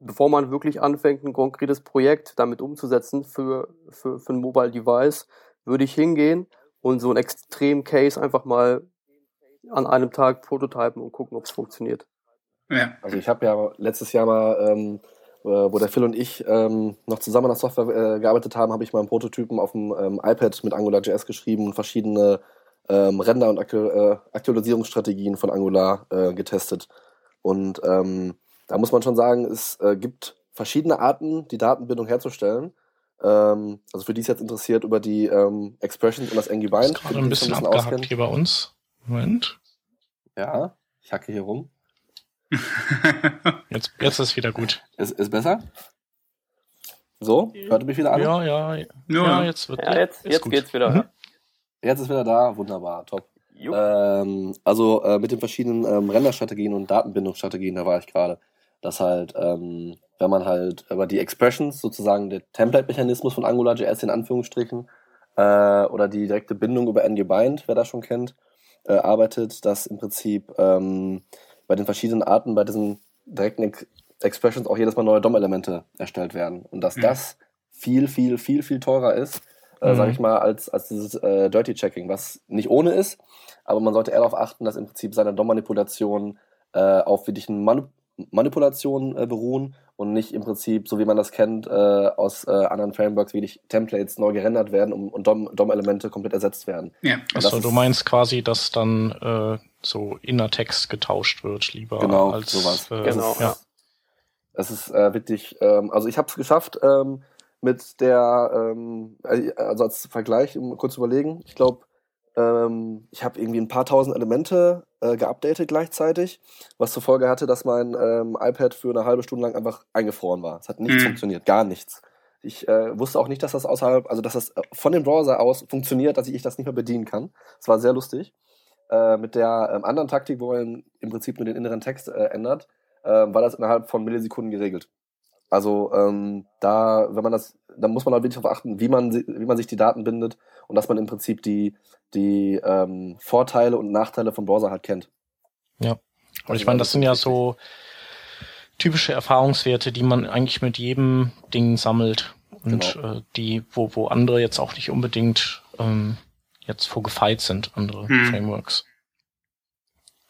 bevor man wirklich anfängt, ein konkretes Projekt damit umzusetzen für, für, für ein Mobile Device, würde ich hingehen und so ein Extrem-Case einfach mal an einem Tag prototypen und gucken, ob es funktioniert. Ja. Also ich habe ja letztes Jahr mal, ähm, äh, wo der Phil und ich ähm, noch zusammen an der Software äh, gearbeitet haben, habe ich mal einen Prototypen auf dem ähm, iPad mit AngularJS geschrieben und verschiedene ähm, Render- und Aktu äh, Aktualisierungsstrategien von Angular äh, getestet. Und ähm, da muss man schon sagen, es äh, gibt verschiedene Arten, die Datenbindung herzustellen. Ähm, also für die es jetzt interessiert, über die ähm, Expressions und das Ist Angubind. gerade ein bisschen abgehackt hier bei uns. Moment. Ja, ich hacke hier rum. Jetzt, jetzt ist wieder gut. Ist, ist besser? So, hört ihr mich wieder an? Ja, ja, ja, ja, jetzt wird Ja, jetzt, ist jetzt geht's wieder. Mhm. Jetzt ist wieder da, wunderbar, top. Ähm, also äh, mit den verschiedenen ähm, Renderstrategien und Datenbindungsstrategien, da war ich gerade, dass halt, ähm, wenn man halt über die Expressions, sozusagen der Template-Mechanismus von AngularJS in Anführungsstrichen, äh, oder die direkte Bindung über NGBind, wer das schon kennt, äh, arbeitet, dass im Prinzip ähm, bei den verschiedenen Arten, bei diesen direkten Ex Expressions auch jedes Mal neue DOM-Elemente erstellt werden. Und dass Mhm. das viel, viel, viel, viel teurer ist, äh, Mhm. sage ich mal, als, als dieses äh, Dirty Checking, was nicht ohne ist, aber man sollte eher darauf achten, dass im Prinzip seine DOM-Manipulationen äh, auf wirklichen Manu Manipulationen äh, beruhen und nicht im Prinzip, so wie man das kennt, äh, aus äh, anderen Frameworks wirklich Templates neu gerendert werden und, und DOM- DOM-Elemente komplett ersetzt werden. ja. Achso, ist- du meinst quasi, dass dann äh, so Innertext getauscht wird, lieber Genau, als sowas. Äh, Genau. Ja. Es ist äh, wirklich, ähm, also ich habe es geschafft ähm, mit der, ähm, also als Vergleich, um kurz zu überlegen, ich glaube, ähm, ich habe irgendwie ein paar tausend Elemente äh, geupdatet gleichzeitig, was zur Folge hatte, dass mein ähm, iPad für eine halbe Stunde lang einfach eingefroren war. Es hat nichts Mhm. funktioniert, gar nichts. Ich äh, wusste auch nicht, dass das außerhalb, also dass das äh, von dem Browser aus funktioniert, dass ich das nicht mehr bedienen kann. Es war sehr lustig. Äh, mit der ähm, anderen Taktik, wo man im Prinzip nur den inneren Text äh, ändert, äh, war das innerhalb von Millisekunden geregelt. Also ähm, da, wenn man das, da muss man halt wirklich darauf achten, wie man, wie man sich die Daten bindet und dass man im Prinzip die, die ähm, Vorteile und Nachteile vom Browser halt kennt. Und ich meine, das sind ja so typische Erfahrungswerte, die man eigentlich mit jedem Ding sammelt und Genau. äh, die, wo, wo andere jetzt auch nicht unbedingt ähm, jetzt vorgefeit sind, andere Hm. Frameworks.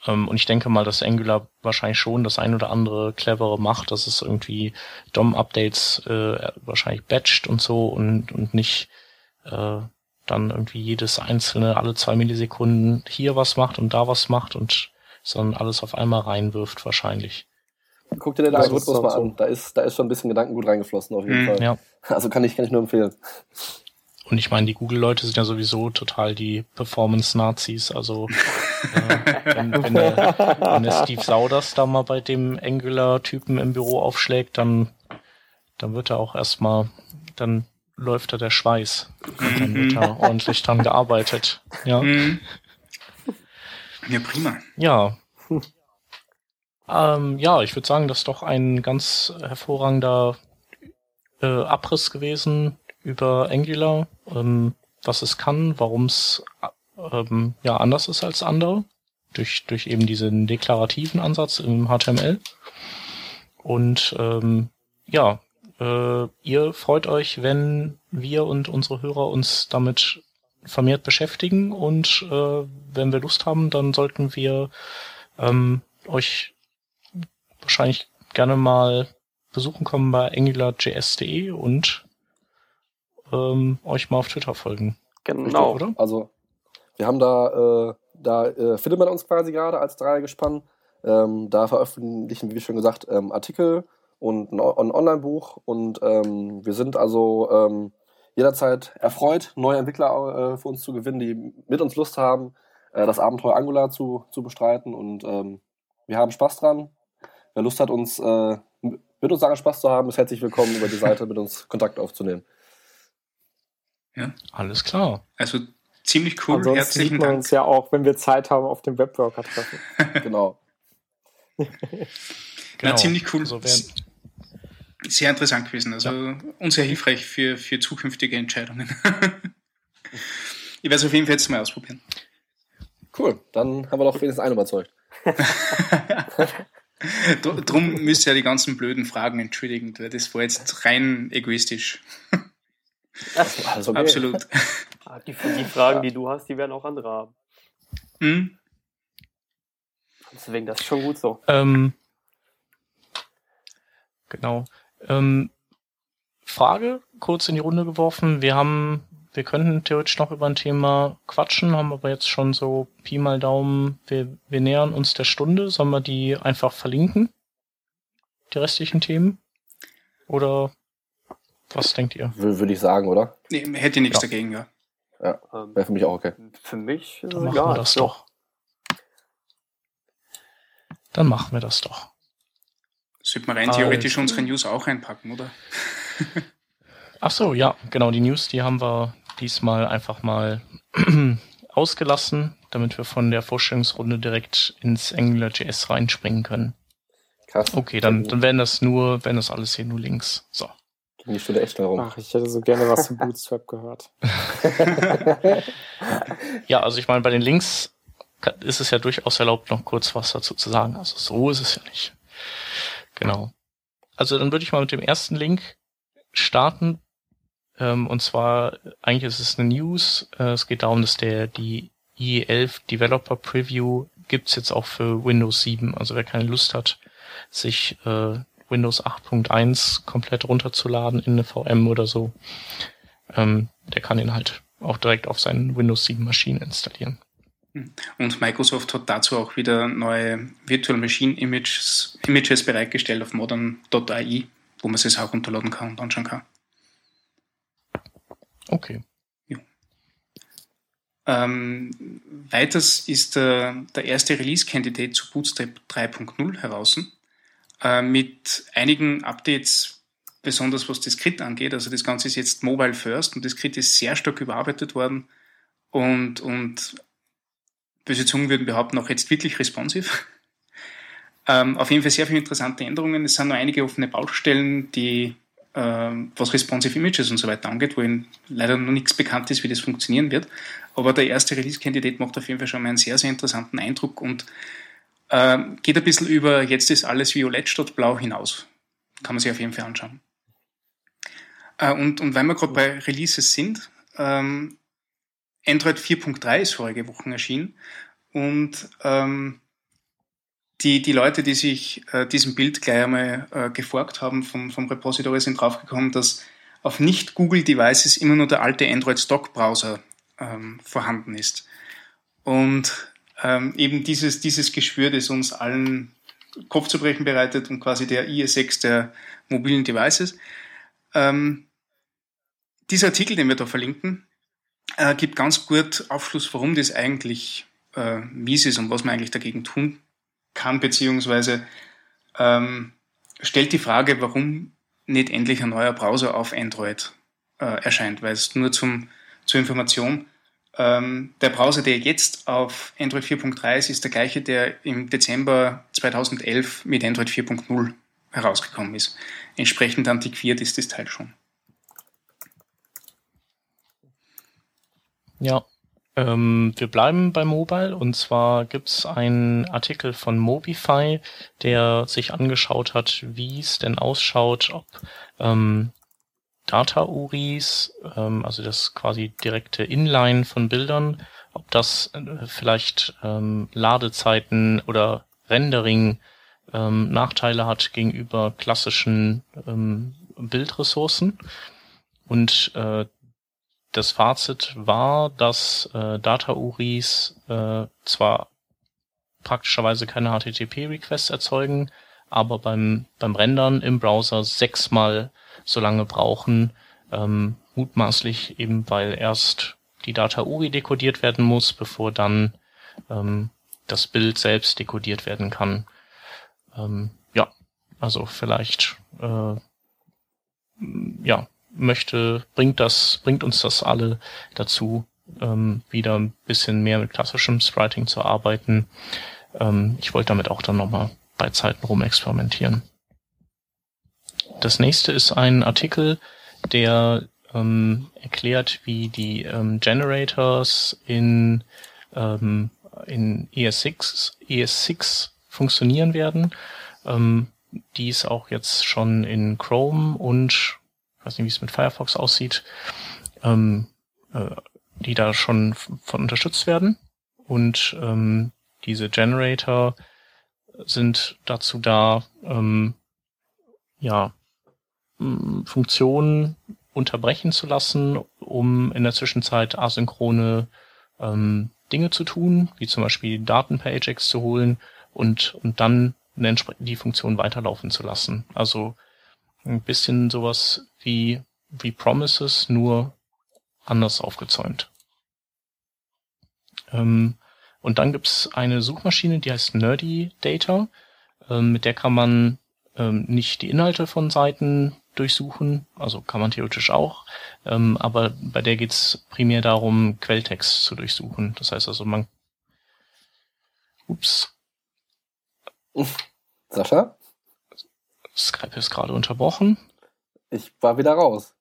Ähm, und ich denke mal, dass Angular wahrscheinlich schon das ein oder andere clevere macht, dass es irgendwie DOM-Updates äh, wahrscheinlich batcht und so und, und nicht äh, dann irgendwie jedes einzelne alle zwei Millisekunden hier was macht und da was macht und sondern alles auf einmal reinwirft wahrscheinlich. Guck dir den Das Algorithmus mal so. an. Da ist, da ist schon ein bisschen Gedankengut reingeflossen, auf jeden Mhm, Fall. Ja. Also kann ich, kann ich nur empfehlen. Und ich meine, die Google-Leute sind ja sowieso total die Performance-Nazis. Also äh, wenn, wenn, der, wenn der Steve Sauders da mal bei dem Angular-Typen im Büro aufschlägt, dann, dann wird er auch erstmal, dann läuft da der Schweiß. Und dann wird da ordentlich dran gearbeitet. Ja. Mhm. Ja, prima. Ja. Ähm, ja, ich würde sagen, das ist doch ein ganz hervorragender äh, Abriss gewesen über Angular, ähm, was es kann, warum es ähm, ja anders ist als andere, durch, durch eben diesen deklarativen Ansatz im HTML. Und ähm, ja, äh, ihr freut euch, wenn wir und unsere Hörer uns damit vermehrt beschäftigen und äh, wenn wir Lust haben, dann sollten wir ähm, euch wahrscheinlich gerne mal besuchen kommen bei angularjs.de und ähm, euch mal auf Twitter folgen. Genau. Oder? Also, wir haben da, äh, da äh, findet man uns quasi gerade als Dreiergespann. Ähm, da veröffentlichen, wie schon gesagt, ähm, Artikel und ein Online-Buch. Und ähm, wir sind also ähm, jederzeit erfreut, neue Entwickler äh, für uns zu gewinnen, die mit uns Lust haben, äh, das Abenteuer Angular zu, zu bestreiten. Und ähm, wir haben Spaß dran. Wer Lust hat, uns äh, mit uns daran Spaß zu haben, ist herzlich willkommen, über die Seite mit uns Kontakt aufzunehmen. Alles klar. Also ziemlich cool. Ansonsten Herzlichen sieht man Dank. uns ja auch, wenn wir Zeit haben, auf dem Webworker treffen. Genau. Na, ziemlich cool. Also Sehr interessant gewesen. Also und sehr hilfreich für, für zukünftige Entscheidungen. ich werde es auf jeden Fall jetzt mal ausprobieren. Cool. Dann haben wir doch wenigstens einen überzeugt. Dr- Drum müsst ihr ja die ganzen blöden Fragen entschuldigen, weil das war jetzt rein egoistisch. Alles okay. Absolut. Ah, Die, die Fragen, die du hast, die werden auch andere haben. Hm? Deswegen, das ist schon gut so. ähm, genau. Ähm, Frage kurz in die Runde geworfen. Wir haben, wir könnten theoretisch noch über ein Thema quatschen, haben aber jetzt schon so Pi mal Daumen, wir, wir nähern uns der Stunde. Sollen wir die einfach verlinken? Die restlichen Themen? Oder was denkt ihr? Wür- Würde ich sagen, oder? Nee, hätte ich nichts Ja. dagegen, ja. Ähm, Wäre für mich auch okay. für mich ist Dann es machen egal. wir das doch. Dann machen wir das doch. Sollte man rein theoretisch Also. unsere News auch reinpacken, oder? Ach so, ja, genau, die News, die haben wir diesmal einfach mal ausgelassen, damit wir von der Vorstellungsrunde direkt ins AngularJS reinspringen können. Krass. Okay, dann, dann werden das nur, werden das alles hier nur Links. So. Ging die Stunde echt schnell rum. Ach, ich hätte so gerne was zu Bootstrap gehört. Ja, also ich meine, bei den Links ist es ja durchaus erlaubt, noch kurz was dazu zu sagen. Also so ist es ja nicht. Genau. Also dann würde ich mal mit dem ersten Link starten. Ähm, und zwar, eigentlich ist es eine News. Äh, es geht darum, dass der die IE11 Developer Preview gibt's jetzt auch für Windows 7. Also wer keine Lust hat, sich äh, Windows 8.1 komplett runterzuladen in eine VM oder so, ähm, der kann ihn halt auch direkt auf seinen Windows 7 Maschinen installieren. Und Microsoft hat dazu auch wieder neue Virtual Machine Images, Images bereitgestellt auf modern.ai, wo man es auch runterladen kann und anschauen kann. Okay. Ähm, weiters ist der, der erste Release-Candidate zu Bootstrap 3.0 heraus, äh, mit einigen Updates, besonders was das Crit angeht. Also das Ganze ist jetzt mobile first und das Crit ist sehr stark überarbeitet worden und, und böse Zungen würden behaupten, auch jetzt wirklich responsive. Ähm, auf jeden Fall sehr viele interessante Änderungen. Es sind noch einige offene Baustellen, die ähm, was responsive Images und so weiter angeht, wo ihnen leider noch nichts bekannt ist, wie das funktionieren wird. Aber der erste Release-Candidate macht auf jeden Fall schon mal einen sehr, sehr interessanten Eindruck und ähm, geht ein bisschen über jetzt ist alles violett statt blau hinaus. Kann man sich auf jeden Fall anschauen. Äh, und, und weil wir gerade bei Releases sind, ähm, Android 4.3 ist vorige Woche erschienen und ähm, die, die Leute, die sich äh, diesem Bild gleich einmal äh, gefolgt haben vom, vom Repository, sind draufgekommen, dass auf Nicht-Google-Devices immer nur der alte Android-Stock-Browser ähm, vorhanden ist. Und ähm, eben dieses, dieses Geschwür, das uns allen Kopfzerbrechen bereitet und quasi der IS6 der mobilen Devices. Ähm, dieser Artikel, den wir da verlinken, äh, gibt ganz gut Aufschluss, warum das eigentlich äh, mies ist und was man eigentlich dagegen tun kann, beziehungsweise ähm, stellt die Frage, warum nicht endlich ein neuer Browser auf Android äh, erscheint, weil es nur zum, zur Information, ähm, der Browser, der jetzt auf Android 4.3 ist, ist der gleiche, der im Dezember 2011 mit Android 4.0 herausgekommen ist. Entsprechend antiquiert ist das Teil schon. Ja, ähm, wir bleiben bei Mobile und zwar gibt's einen Artikel von Mobify, der sich angeschaut hat, wie es denn ausschaut, ob ähm, Data-URIs, ähm, also das quasi direkte Inline von Bildern, ob das äh, vielleicht ähm, Ladezeiten oder Rendering ähm, Nachteile hat gegenüber klassischen ähm, Bildressourcen. Und äh, das Fazit war, dass äh, Data-URIs äh, zwar praktischerweise keine HTTP-Requests erzeugen, aber beim, beim Rendern im Browser sechsmal so lange brauchen, ähm, mutmaßlich eben, weil erst die Data-URI dekodiert werden muss, bevor dann ähm, das Bild selbst dekodiert werden kann. Ähm, ja, also vielleicht äh, ja, möchte, bringt das, bringt uns das alle dazu, ähm, wieder ein bisschen mehr mit klassischem Spriting zu arbeiten. Ähm, ich wollte damit auch dann nochmal bei Zeiten rumexperimentieren. Das nächste ist ein Artikel, der ähm, erklärt, wie die ähm, Generators in, ähm, in ES6, ES6 funktionieren werden. Ähm, die ist auch jetzt schon in Chrome und ich weiß nicht, wie es mit Firefox aussieht, ähm, äh, die da schon von unterstützt werden. Und ähm, diese Generator sind dazu da, ähm, ja, Funktionen unterbrechen zu lassen, um in der Zwischenzeit asynchrone ähm, Dinge zu tun, wie zum Beispiel Daten per Ajax zu holen und, und dann die Funktion weiterlaufen zu lassen. Also ein bisschen sowas wie, wie Promises, nur anders aufgezäumt. Ähm, und dann gibt's eine Suchmaschine, die heißt Nerdy Data. Ähm, mit der kann man ähm, nicht die Inhalte von Seiten durchsuchen, also kann man theoretisch auch, ähm, aber bei der geht's primär darum, Quelltext zu durchsuchen. Das heißt also, man. Ups. Sascha? Skype ist gerade unterbrochen. Ich war wieder raus.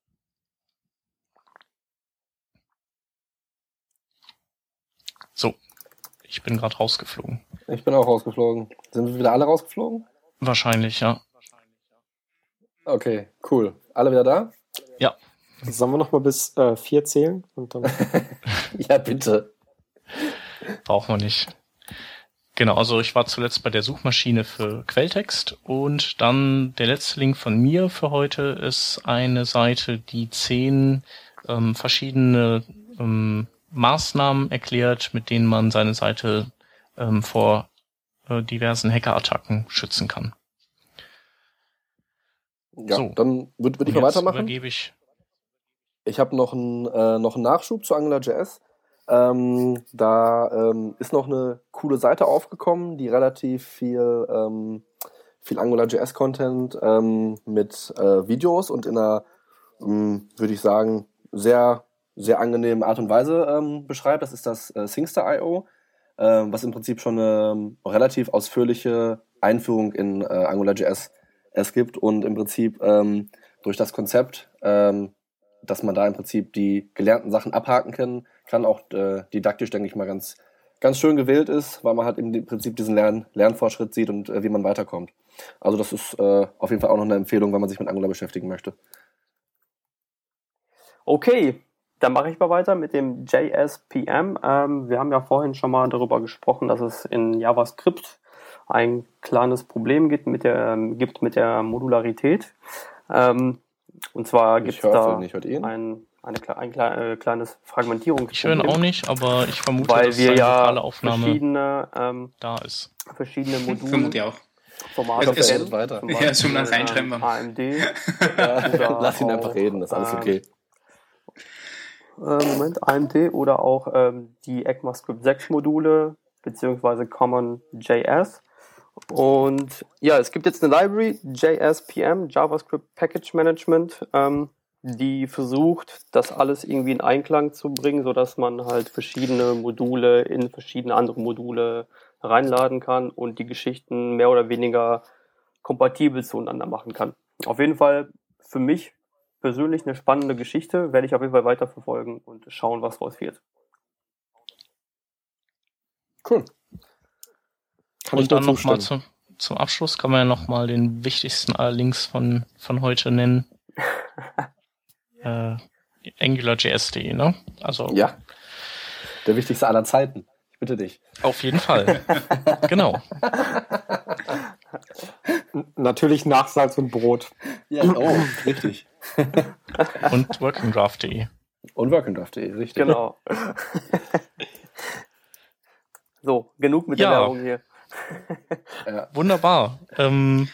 So, ich bin gerade rausgeflogen. Ich bin auch rausgeflogen. Sind wir wieder alle rausgeflogen? Wahrscheinlich, ja. Okay, cool. Alle wieder da? Ja. Sollen wir noch mal bis äh, vier zählen? Und dann ja, bitte. Braucht man nicht. Genau, also ich war zuletzt bei der Suchmaschine für Quelltext und dann der letzte Link von mir für heute ist eine Seite, die zehn ähm, verschiedene ähm, Maßnahmen erklärt, mit denen man seine Seite ähm, vor äh, diversen Hackerattacken schützen kann. Ja, so. dann würde würd ich mal weitermachen. Übergebe ich. Ich habe noch einen äh, noch einen Nachschub zu AngularJS. Ähm, da ähm, ist noch eine coole Seite aufgekommen, die relativ viel, ähm, viel AngularJS-Content ähm, mit äh, Videos und in einer, ähm, würde ich sagen, sehr, sehr angenehmen Art und Weise ähm, beschreibt. Das ist das äh, Singstar.io, äh, was im Prinzip schon eine relativ ausführliche Einführung in äh, AngularJS es gibt und im Prinzip durch das Konzept dass man da im Prinzip die gelernten Sachen abhaken kann, kann auch äh, didaktisch, denke ich mal, ganz, ganz schön gewählt ist, weil man halt im Prinzip diesen Lern Lernfortschritt sieht und äh, wie man weiterkommt. Also das ist äh, auf jeden Fall auch noch eine Empfehlung, wenn man sich mit Angular beschäftigen möchte. Okay, dann mache ich mal weiter mit dem JSPM. Ähm, wir haben ja vorhin schon mal darüber gesprochen, dass es in JavaScript ein kleines Problem gibt mit der, gibt mit der Modularität. Ähm, und zwar gibt es da nicht, ein, eine, ein, ein kleines Fragmentierungsproblem. Ich höre ihn auch nicht, aber ich vermute, weil dass wir ja Aufnahme verschiedene, ähm, da ist. verschiedene Vermute Module, auch. Formate Es- es- weiter. Zum Ja, man Beispiel, reinschreiben. ähm, AMD. Lass ihn auch, einfach reden, ist alles ähm, okay. äh, Moment, AMD oder auch ähm, die ECMAScript 6 Module beziehungsweise Common.js. Und ja, es gibt jetzt eine Library, JSPM, JavaScript Package Management, ähm, die versucht, das alles irgendwie in Einklang zu bringen, sodass man halt verschiedene Module in verschiedene andere Module reinladen kann und die Geschichten mehr oder weniger kompatibel zueinander machen kann. Auf jeden Fall für mich persönlich eine spannende Geschichte, werde ich auf jeden Fall weiterverfolgen und schauen, was draus wird. Cool. Kann ich Und dann nochmal zustimmen. zum, zum Abschluss kann man ja nochmal den wichtigsten allerdings von, von heute nennen. äh, AngularJS.de, ne? Also Ja. Der wichtigste aller Zeiten. Ich bitte dich. auf jeden Fall. genau. Natürlich nach Salz und Brot. Ja, oh, richtig. Und workingdraft.de. Und workingdraft.de, richtig. Genau. so, genug mit der Ja. Werbung hier. Wunderbar. Ähm,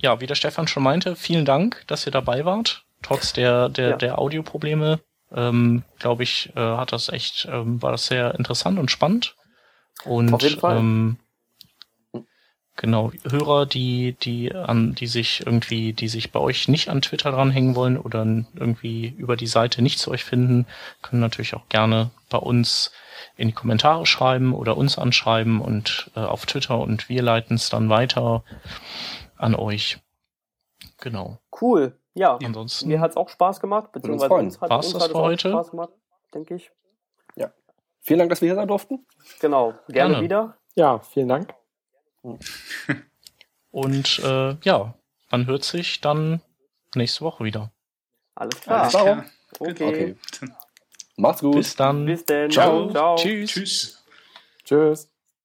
ja, wie der Stefan schon meinte, vielen Dank, dass ihr dabei wart. Trotz der, der, Ja. der Audioprobleme, ähm, glaube ich, äh, hat das echt, ähm, war das sehr interessant und spannend. Und Auf jeden Fall. Ähm, genau, Hörer, die, die an, die sich irgendwie, die sich bei euch nicht an Twitter dranhängen wollen oder irgendwie über die Seite nicht zu euch finden, können natürlich auch gerne bei uns in die Kommentare schreiben oder uns anschreiben und äh, auf Twitter und wir leiten es dann weiter an euch. Genau. Cool. Ja, Ansonsten mir hat's auch Spaß gemacht, beziehungsweise uns hat, War's uns das hat es für auch heute? Spaß gemacht, denke ich. Vielen Dank, dass wir hier sein durften. Genau, gerne, Gerne. wieder. Ja, vielen Dank. und äh, ja, man hört sich dann nächste Woche wieder. Alles klar. Alles klar. Okay. Okay. Macht's gut. Bis dann. Bis denn. Ciao. Ciao. Tschüss. Tschüss. Tschüss.